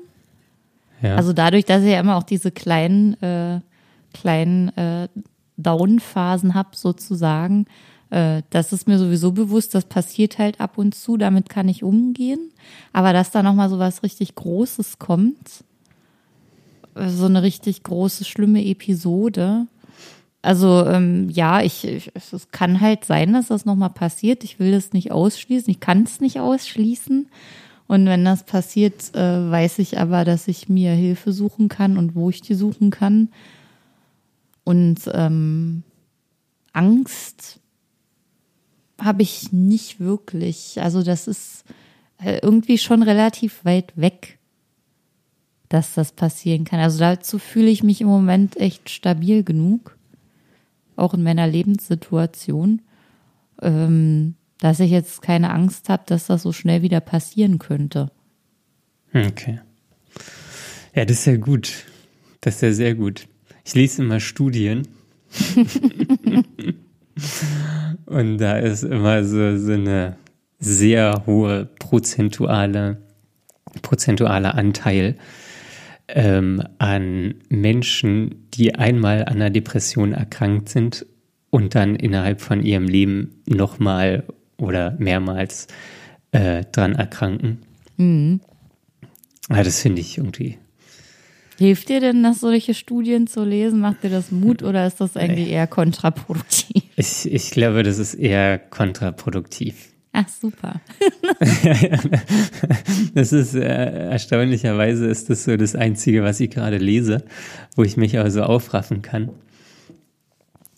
ja. Also dadurch, dass ich ja immer auch diese kleinen, äh, kleinen äh, Down-Phasen habe, sozusagen, äh, das ist mir sowieso bewusst, das passiert halt ab und zu, damit kann ich umgehen. Aber dass da nochmal so was richtig Großes kommt, so eine richtig große, schlimme Episode. Also ähm, ja, ich, ich, es kann halt sein, dass das nochmal passiert. Ich will das nicht ausschließen. Ich kann es nicht ausschließen. Und wenn das passiert, äh, weiß ich aber, dass ich mir Hilfe suchen kann und wo ich die suchen kann. Und ähm, Angst habe ich nicht wirklich. Also das ist äh, irgendwie schon relativ weit weg, dass das passieren kann. Also dazu fühle ich mich im Moment echt stabil genug, auch in meiner Lebenssituation, ähm, dass ich jetzt keine Angst habe, dass das so schnell wieder passieren könnte. Okay. Ja, das ist ja gut. Das ist ja sehr gut. Ich lese immer Studien. Und da ist immer so, so eine sehr hohe prozentuale, prozentualer Anteil ähm, an Menschen, die einmal an einer Depression erkrankt sind und dann innerhalb von ihrem Leben nochmal oder mehrmals äh, dran erkranken. Ja, das finde ich irgendwie. Hilft dir denn das, solche Studien zu lesen? Macht dir das Mut oder ist das eigentlich eher kontraproduktiv? Ich, ich glaube, das ist eher kontraproduktiv. Ach, super. Das ist äh, erstaunlicherweise ist das so das Einzige, was ich gerade lese, wo ich mich also aufraffen kann.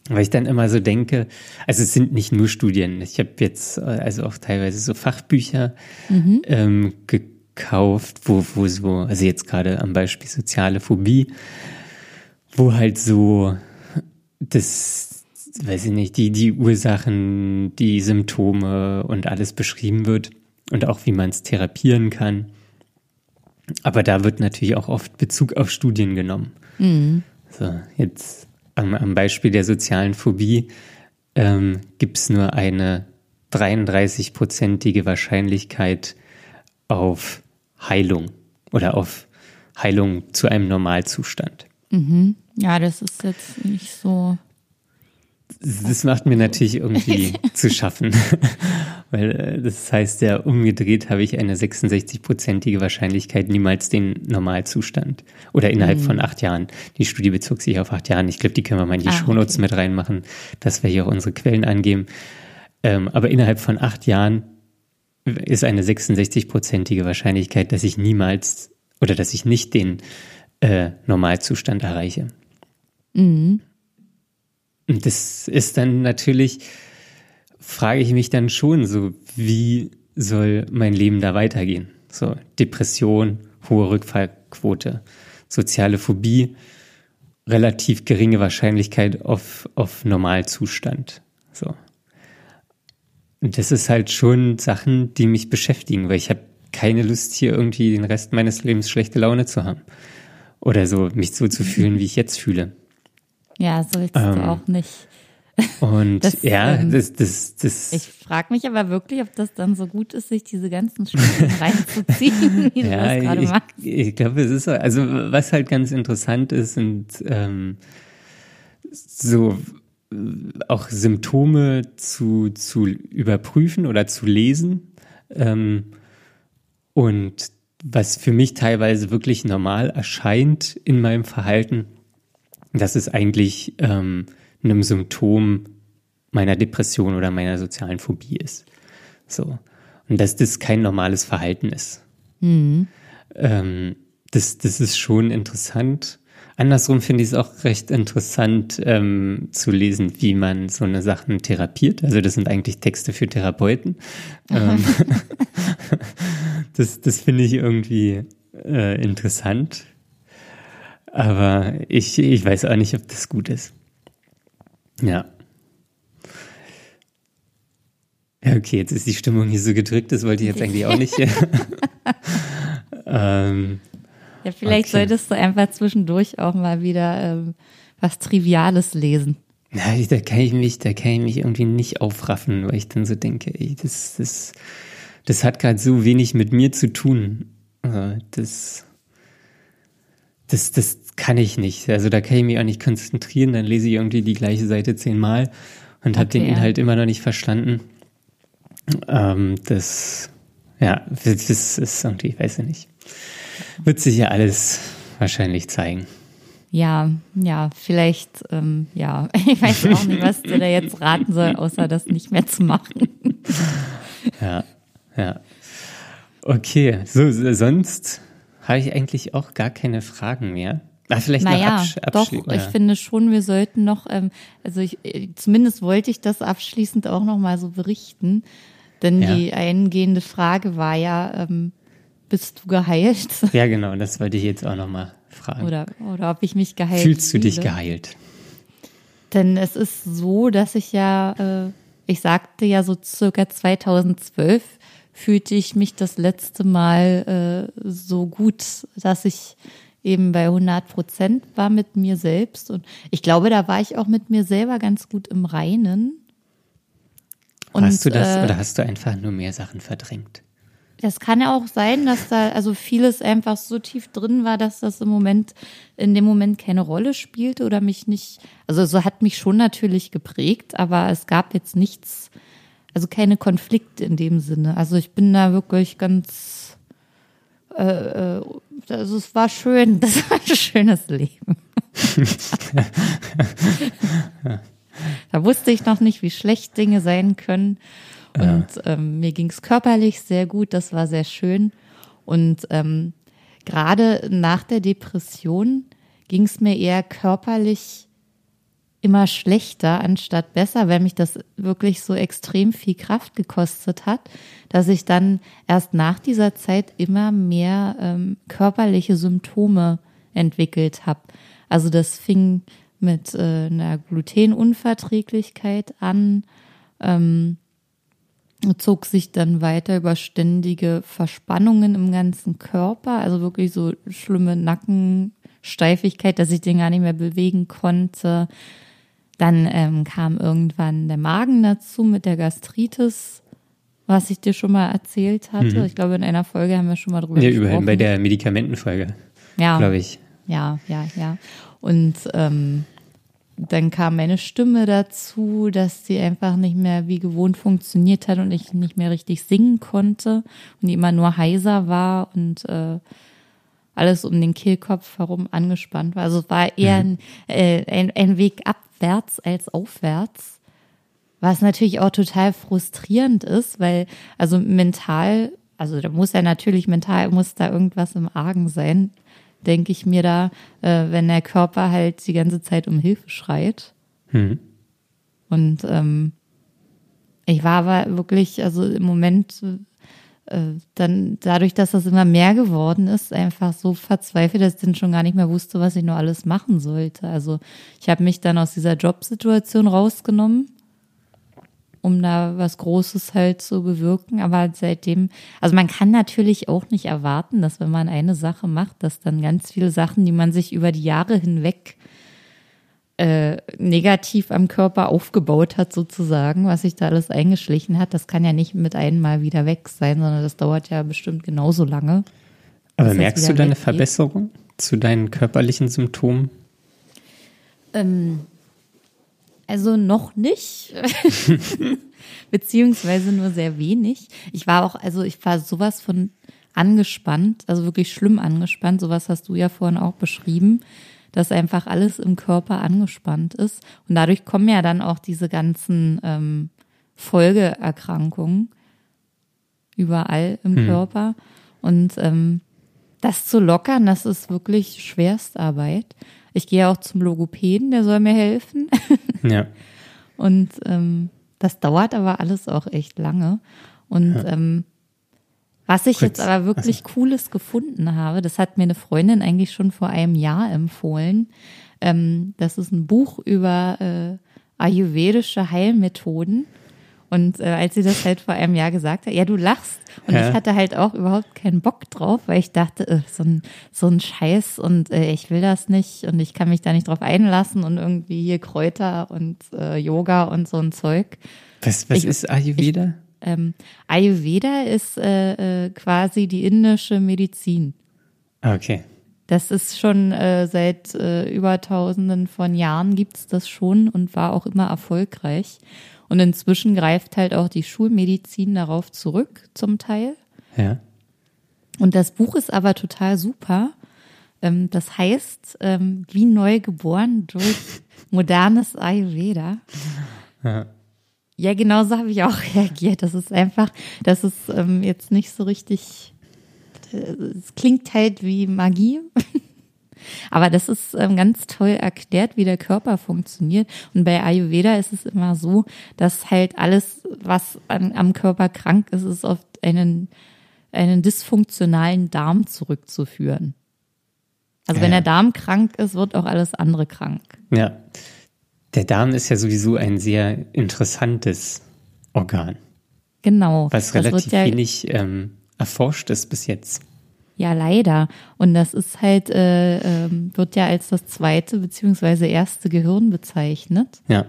Weil ich dann immer so denke, also es sind nicht nur Studien. Ich habe jetzt äh, also auch teilweise so Fachbücher ähm, gekauft, wo, wo so, also jetzt gerade am Beispiel soziale Phobie, wo halt so das, weiß ich nicht, die, die Ursachen, die Symptome und alles beschrieben wird und auch wie man es therapieren kann. Aber da wird natürlich auch oft Bezug auf Studien genommen. Mhm. So, jetzt am, am Beispiel der sozialen Phobie ähm, gibt es nur eine 33-prozentige Wahrscheinlichkeit auf Heilung oder auf Heilung zu einem Normalzustand. Mhm. Ja, das ist jetzt nicht so. Das macht mir natürlich irgendwie zu schaffen. Weil äh, das heißt ja, umgedreht habe ich eine 66-prozentige Wahrscheinlichkeit niemals den Normalzustand. Oder innerhalb mhm. von acht Jahren. Die Studie bezog sich auf acht Jahren. Ich glaube, die können wir mal in die ah, Shownotes okay. mit reinmachen, dass wir hier auch unsere Quellen angeben. Ähm, aber innerhalb von acht Jahren ist eine 66-prozentige Wahrscheinlichkeit, dass ich niemals oder dass ich nicht den äh, Normalzustand erreiche. Mhm. Das ist dann natürlich, frage ich mich dann schon so, wie soll mein Leben da weitergehen? So, Depression, hohe Rückfallquote, soziale Phobie, relativ geringe Wahrscheinlichkeit auf, auf Normalzustand. So. Und das ist halt schon Sachen, die mich beschäftigen, weil ich habe keine Lust, hier irgendwie den Rest meines Lebens schlechte Laune zu haben. Oder so, mich so zu fühlen, wie ich jetzt fühle. Ja, so willst ähm, du auch nicht. Und das, ja, ähm, das, das, das. Ich frage mich aber wirklich, ob das dann so gut ist, sich diese ganzen Studien reinzuziehen, wie ja, du das gerade machst. Ich, glaube, es ist so. Also, was halt ganz interessant ist, sind ähm, so auch Symptome zu, zu überprüfen oder zu lesen. Ähm, und was für mich teilweise wirklich normal erscheint in meinem Verhalten, dass es eigentlich ähm, einem Symptom meiner Depression oder meiner sozialen Phobie ist. So. Und dass das kein normales Verhalten ist. Mhm. Ähm, das, das ist schon interessant. Andersrum finde ich es auch recht interessant ähm, zu lesen, wie man so eine Sachen therapiert. Also das sind eigentlich Texte für Therapeuten. Ähm, das das finde ich irgendwie äh, interessant. Aber ich, ich weiß auch nicht, ob das gut ist. Ja. Ja, okay, jetzt ist die Stimmung hier so gedrückt, das wollte ich jetzt eigentlich auch nicht. ähm, ja, vielleicht okay. solltest du einfach zwischendurch auch mal wieder ähm, was Triviales lesen. Ja, da kann ich mich, da kann ich mich irgendwie nicht aufraffen, weil ich dann so denke, ey, das, das, das hat gerade so wenig mit mir zu tun. Also das, das, das kann ich nicht. Also da kann ich mich auch nicht konzentrieren, dann lese ich irgendwie die gleiche Seite zehnmal und okay, habe den Inhalt immer noch nicht verstanden. Ähm, das, ja, das ist irgendwie, ich weiß ich nicht. Wird sich ja alles wahrscheinlich zeigen. Ja, ja, vielleicht, ähm, ja, ich weiß auch nicht, was dir da jetzt raten soll, außer das nicht mehr zu machen. ja, ja. Okay, so, sonst habe ich eigentlich auch gar keine Fragen mehr. Ah, vielleicht naja, doch, ich finde schon, wir sollten noch, ähm, also ich, äh, zumindest wollte ich das abschließend auch noch mal so berichten, denn ja. die eingehende Frage war ja, ähm, bist du geheilt? Ja, genau, das wollte ich jetzt auch nochmal fragen. Oder, oder ob ich mich geheilt Fühlst du dich geheilt? Denn es ist so, dass ich ja, äh, ich sagte ja so circa 2012 fühlte ich mich das letzte Mal äh, so gut, dass ich eben bei 100 Prozent war mit mir selbst. Und ich glaube, da war ich auch mit mir selber ganz gut im Reinen. Und, hast du das äh, oder hast du einfach nur mehr Sachen verdrängt? Das kann ja auch sein, dass da also vieles einfach so tief drin war, dass das im Moment, in dem Moment keine Rolle spielte oder mich nicht, also so hat mich schon natürlich geprägt, aber es gab jetzt nichts, also keine Konflikte in dem Sinne. Also ich bin da wirklich ganz, äh, äh also es war schön, das war ein schönes Leben. da wusste ich noch nicht, wie schlecht Dinge sein können. Und ähm, mir ging es körperlich sehr gut, das war sehr schön. Und ähm, gerade nach der Depression ging es mir eher körperlich immer schlechter anstatt besser, weil mich das wirklich so extrem viel Kraft gekostet hat, dass ich dann erst nach dieser Zeit immer mehr ähm, körperliche Symptome entwickelt habe. Also das fing mit äh, einer Glutenunverträglichkeit an, ähm, zog sich dann weiter über ständige Verspannungen im ganzen Körper, also wirklich so schlimme Nackensteifigkeit, dass ich den gar nicht mehr bewegen konnte. Dann ähm, kam irgendwann der Magen dazu mit der Gastritis, was ich dir schon mal erzählt hatte. Mhm. Ich glaube, in einer Folge haben wir schon mal drüber ja, gesprochen. Ja, bei der Medikamentenfolge. Ja. Glaube ich. Ja, ja, ja. Und ähm, dann kam meine Stimme dazu, dass sie einfach nicht mehr wie gewohnt funktioniert hat und ich nicht mehr richtig singen konnte und die immer nur heiser war und äh, alles um den Kehlkopf herum angespannt war. Also es war eher mhm. ein, äh, ein, ein Weg abwärts als aufwärts, was natürlich auch total frustrierend ist, weil also mental, also da muss ja natürlich mental, muss da irgendwas im Argen sein denke ich mir da, äh, wenn der Körper halt die ganze Zeit um Hilfe schreit. Mhm. Und ähm, ich war aber wirklich, also im Moment dann dadurch, dass das immer mehr geworden ist, einfach so verzweifelt, dass ich dann schon gar nicht mehr wusste, was ich nur alles machen sollte. Also ich habe mich dann aus dieser Jobsituation rausgenommen um da was Großes halt zu bewirken. Aber seitdem, also man kann natürlich auch nicht erwarten, dass wenn man eine Sache macht, dass dann ganz viele Sachen, die man sich über die Jahre hinweg äh, negativ am Körper aufgebaut hat, sozusagen, was sich da alles eingeschlichen hat, das kann ja nicht mit einmal wieder weg sein, sondern das dauert ja bestimmt genauso lange. Aber merkst du deine weggeht. Verbesserung zu deinen körperlichen Symptomen? Ähm, also noch nicht. Beziehungsweise nur sehr wenig. Ich war auch, also ich war sowas von angespannt, also wirklich schlimm angespannt. Sowas hast du ja vorhin auch beschrieben, dass einfach alles im Körper angespannt ist. Und dadurch kommen ja dann auch diese ganzen ähm, Folgeerkrankungen überall im hm. Körper. Und ähm, das zu lockern, das ist wirklich Schwerstarbeit. Ich gehe auch zum Logopäden, der soll mir helfen. Ja. Und ähm, das dauert aber alles auch echt lange. Und ja. ähm, was ich Kurz. jetzt aber wirklich also. Cooles gefunden habe, das hat mir eine Freundin eigentlich schon vor einem Jahr empfohlen. Ähm, das ist ein Buch über äh, ayurvedische Heilmethoden. Und äh, als sie das halt vor einem Jahr gesagt hat, ja, du lachst. Und ja. ich hatte halt auch überhaupt keinen Bock drauf, weil ich dachte, äh, so, ein, so ein Scheiß und äh, ich will das nicht und ich kann mich da nicht drauf einlassen und irgendwie hier Kräuter und äh, Yoga und so ein Zeug. Was, was ich, ist Ayurveda? Ich, ähm, Ayurveda ist äh, äh, quasi die indische Medizin. Okay. Das ist schon äh, seit äh, über tausenden von Jahren gibt's das schon und war auch immer erfolgreich. Und inzwischen greift halt auch die Schulmedizin darauf zurück, zum Teil. Ja. Und das Buch ist aber total super. Ähm, das heißt, ähm, wie neu geboren durch modernes Ayurveda. Ja. Ja, genau so habe ich auch reagiert. Das ist einfach, das ist ähm, jetzt nicht so richtig, äh, es klingt halt wie Magie. Aber das ist ähm, ganz toll erklärt, wie der Körper funktioniert. Und bei Ayurveda ist es immer so, dass halt alles, was an, am Körper krank ist, ist auf einen, einen dysfunktionalen Darm zurückzuführen. Also ja, wenn der Darm krank ist, wird auch alles andere krank. Ja. Der Darm ist ja sowieso ein sehr interessantes Organ. Genau. Was relativ ja, wenig ähm, erforscht ist bis jetzt. Ja, leider. Und das ist halt, äh, äh, wird ja als das zweite beziehungsweise erste Gehirn bezeichnet. Ja,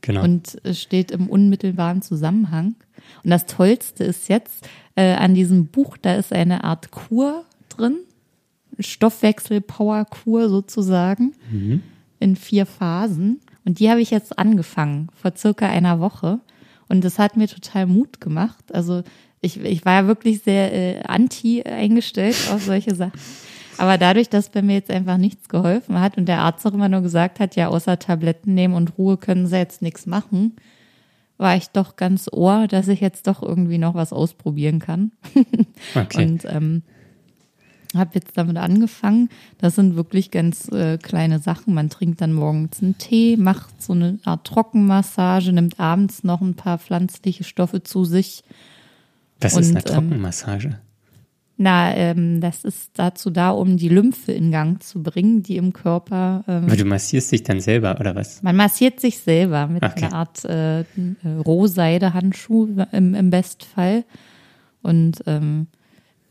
genau. Und steht im unmittelbaren Zusammenhang. Und das Tollste ist jetzt äh, an diesem Buch, da ist eine Art Kur drin. Stoffwechsel-Power-Kur sozusagen. Mhm. In vier Phasen. Und die habe ich jetzt angefangen, vor circa einer Woche. Und das hat mir total Mut gemacht. Also ich, ich war ja wirklich sehr äh, anti eingestellt auf solche Sachen. Aber dadurch, dass bei mir jetzt einfach nichts geholfen hat und der Arzt auch immer nur gesagt hat, ja, außer Tabletten nehmen und Ruhe können sie jetzt nichts machen, war ich doch ganz ohr, dass ich jetzt doch irgendwie noch was ausprobieren kann. Okay. Und ähm, habe jetzt damit angefangen. Das sind wirklich ganz äh, kleine Sachen. Man trinkt dann morgens einen Tee, macht so eine Art Trockenmassage, nimmt abends noch ein paar pflanzliche Stoffe zu sich was und, ist eine ähm, Trockenmassage? Na, ähm, das ist dazu da, um die Lymphe in Gang zu bringen, die im Körper. Ähm, Aber du massierst dich dann selber, oder was? man massiert sich selber mit Okay. einer Art äh, äh, Rohseidehandschuh im, im Bestfall und ähm,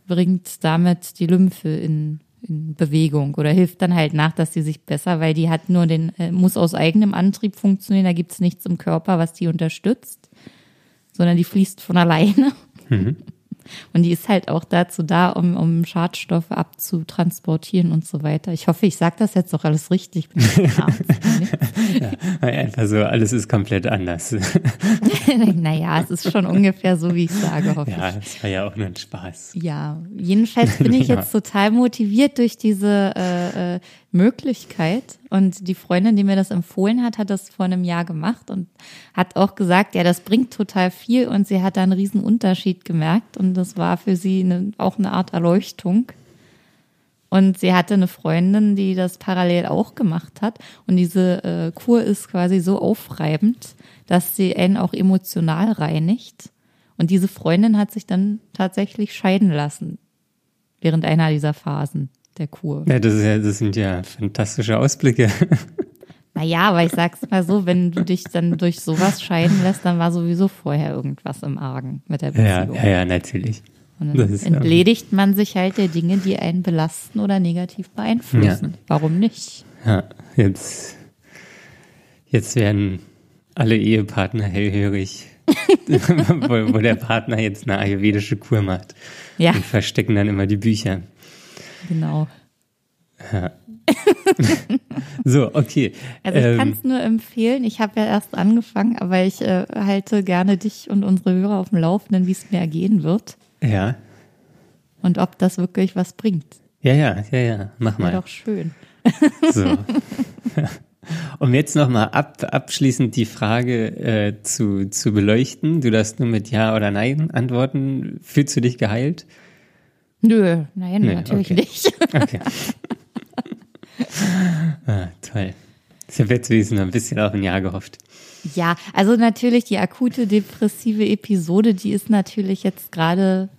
bringt damit die Lymphe in, in Bewegung oder hilft dann halt nach, dass sie sich besser, weil die hat nur den, äh, muss aus eigenem Antrieb funktionieren, da gibt's nichts im Körper, was die unterstützt, sondern die fließt von alleine. Und die ist halt auch dazu da, um, um Schadstoffe abzutransportieren und so weiter. Ich hoffe, ich sage das jetzt doch alles richtig. Weil Einfach so, alles ist komplett anders. naja, es ist schon ungefähr so, wie ich sage, hoffe ja, ich. das war ja auch nur ein Spaß. Ja, jedenfalls bin ich Ja. jetzt total motiviert durch diese äh, äh, Möglichkeit. Und die Freundin, die mir das empfohlen hat, hat das vor einem Jahr gemacht und hat auch gesagt, ja, das bringt total viel und sie hat da einen riesen Unterschied gemerkt und das war für sie eine, auch eine Art Erleuchtung. Und sie hatte eine Freundin, die das parallel auch gemacht hat. Und diese äh, Kur ist quasi so aufreibend, dass sie einen auch emotional reinigt. Und diese Freundin hat sich dann tatsächlich scheiden lassen während einer dieser Phasen der Kur. Ja, das, ja, das sind ja fantastische Ausblicke. Naja, aber ich sag's mal so, wenn du dich dann durch sowas scheiden lässt, dann war sowieso vorher irgendwas im Argen mit der Ja, Beziehung. ja, ja, natürlich. Und dann ist ja- entledigt man sich halt der Dinge, die einen belasten oder negativ beeinflussen. Warum nicht? Ja, jetzt, jetzt werden alle Ehepartner hellhörig, wo, wo der Partner jetzt eine ayurvedische Kur macht. Ja, Und verstecken dann immer die Bücher. Genau. So, okay. Also ich Ähm, kann es nur empfehlen. Ich habe ja erst angefangen, aber ich äh, halte gerne dich und unsere Hörer auf dem Laufenden, wie es mir ergehen wird ja, und ob das wirklich was bringt. ja, ja, ja, ja, mach Wäre mal. doch schön. So. Um jetzt nochmal ab, abschließend die Frage äh, zu, zu beleuchten. Du darfst nur mit Ja oder Nein antworten. Fühlst du dich geheilt? Nö, nein, Nee, natürlich okay. nicht. Okay. ah, toll. Ich habe jetzt wenigstens ein bisschen auf ein Ja gehofft. Ja, also natürlich die akute depressive Episode, die ist natürlich jetzt gerade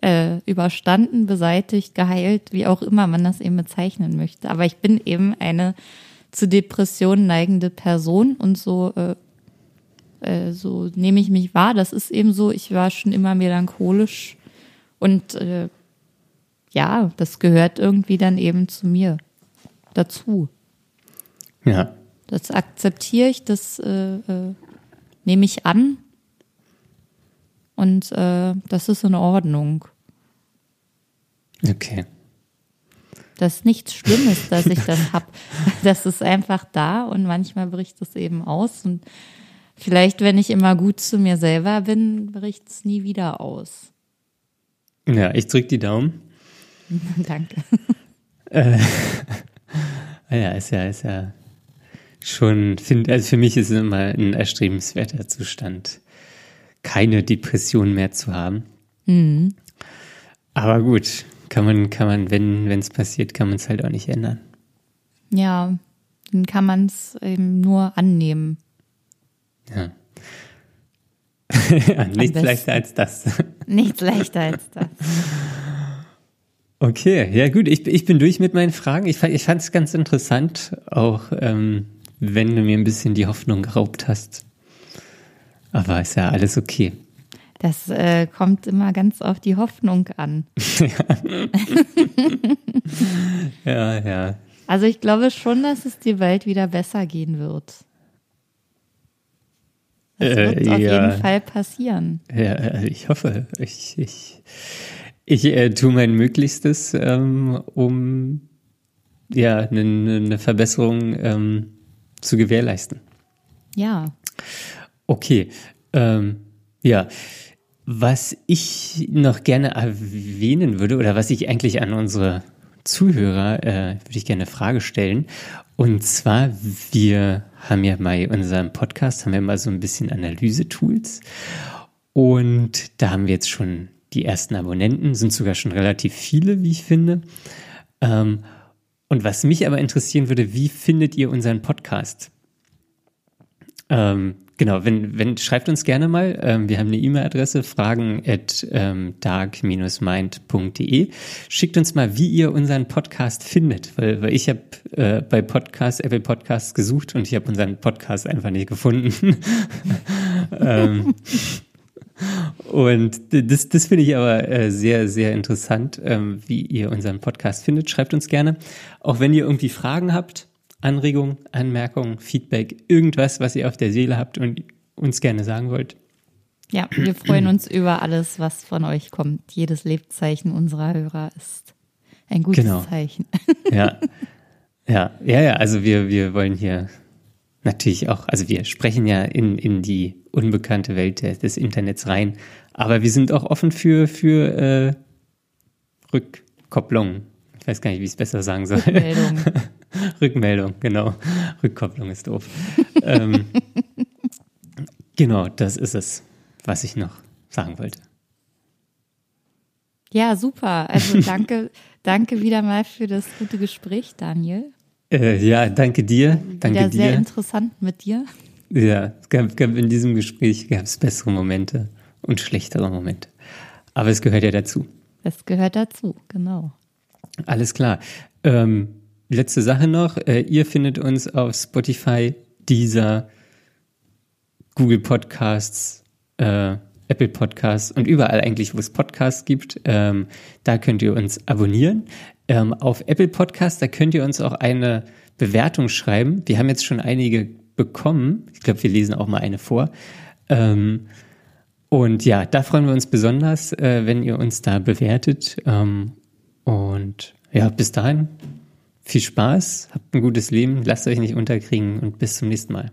äh, überstanden, beseitigt, geheilt, wie auch immer man das eben bezeichnen möchte. Aber ich bin eben eine zu Depressionen neigende Person und so äh, äh, so nehme ich mich wahr. Das ist eben so. Ich war schon immer melancholisch und äh, ja, das gehört irgendwie dann eben zu mir dazu. Ja. Das akzeptiere ich, das äh, äh, nehme ich an. Und äh, das ist in Ordnung. Okay. Das ist nichts Schlimmes, dass ich das hab. Das ist einfach da und manchmal bricht es eben aus. Und vielleicht, wenn ich immer gut zu mir selber bin, bricht es nie wieder aus. Ja, ich drück die Daumen. Danke. Ah ja, ist ja, ist ja schon, find, also für mich ist es immer ein erstrebenswerter Zustand, keine Depression mehr zu haben. Aber gut, kann man, kann man, wenn es passiert, kann man es halt auch nicht ändern. Ja, dann kann man es eben nur annehmen. Ja. ja nichts leichter als das. Nichts leichter als das. Okay, ja gut, ich, ich bin durch mit meinen Fragen. Ich, fand- ich fand es ganz interessant, auch ähm, wenn du mir ein bisschen die Hoffnung geraubt hast. Aber ist ja alles okay. Das äh, kommt immer ganz auf die Hoffnung an. Ja, ja. Also ich glaube schon, dass es dir bald wieder besser gehen wird. Das Äh, wird auf ja. jeden Fall passieren. Ja, also ich hoffe, ich, ich, ich äh, tue mein Möglichstes, ähm, um ja eine ne Verbesserung ähm, zu gewährleisten. Ja. Okay, ähm, ja. Was ich noch gerne erwähnen würde oder was ich eigentlich an unsere Zuhörer äh, würde ich gerne eine Frage stellen. Und zwar, wir haben ja bei unserem Podcast haben wir mal so ein bisschen Analyse-Tools. Und da haben wir jetzt schon die ersten Abonnenten, sind sogar schon relativ viele, wie ich finde. Ähm, und was mich aber interessieren würde, wie findet ihr unseren Podcast? Ähm, genau, wenn, wenn, schreibt uns gerne mal. Ähm, wir haben eine E-Mail-Adresse, fragen at ähm, dark-mind.de. Schickt uns mal, wie ihr unseren Podcast findet, weil, weil ich habe äh, bei Podcast, Apple Podcasts gesucht und ich habe unseren Podcast einfach nicht gefunden. ähm, und das, das finde ich aber äh, sehr, sehr interessant, ähm, wie ihr unseren Podcast findet. Schreibt uns gerne. Auch wenn ihr irgendwie Fragen habt, Anregungen, Anmerkungen, Feedback, irgendwas, was ihr auf der Seele habt und uns gerne sagen wollt. Ja, wir freuen uns über alles, was von euch kommt. Jedes Lebzeichen unserer Hörer ist ein gutes genau. Zeichen. Ja. Ja, ja, ja, also wir, wir wollen hier natürlich auch, also wir sprechen ja in, in die unbekannte Welt des, des Internets rein, aber wir sind auch offen für, für äh, Rückkopplung. Ich weiß gar nicht, wie ich es besser sagen soll. Rückmeldung. Rückmeldung, genau. Rückkopplung ist doof. ähm, genau, das ist es, was ich noch sagen wollte. Ja, super. Also danke, danke wieder mal für das gute Gespräch, Daniel. Äh, ja, danke dir. Danke Wieder dir. sehr interessant mit dir. Ja, es gab, gab in diesem Gespräch gab es bessere Momente und schlechtere Momente. Aber es gehört ja dazu. Es gehört dazu, genau. Alles klar. Ähm, letzte Sache noch. Äh, ihr findet uns auf Spotify, Deezer, Google Podcasts, äh, Apple Podcasts und überall eigentlich, wo es Podcasts gibt. Ähm, da könnt ihr uns abonnieren. Ähm, auf Apple Podcasts, da könnt ihr uns auch eine Bewertung schreiben. Wir haben jetzt schon einige bekommen. Ich glaube, wir lesen auch mal eine vor. Ähm, und ja, da freuen wir uns besonders, äh, wenn ihr uns da bewertet. Ähm, und ja, bis dahin viel Spaß, habt ein gutes Leben, lasst euch nicht unterkriegen und bis zum nächsten Mal.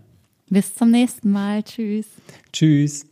Bis zum nächsten Mal. Tschüss. Tschüss.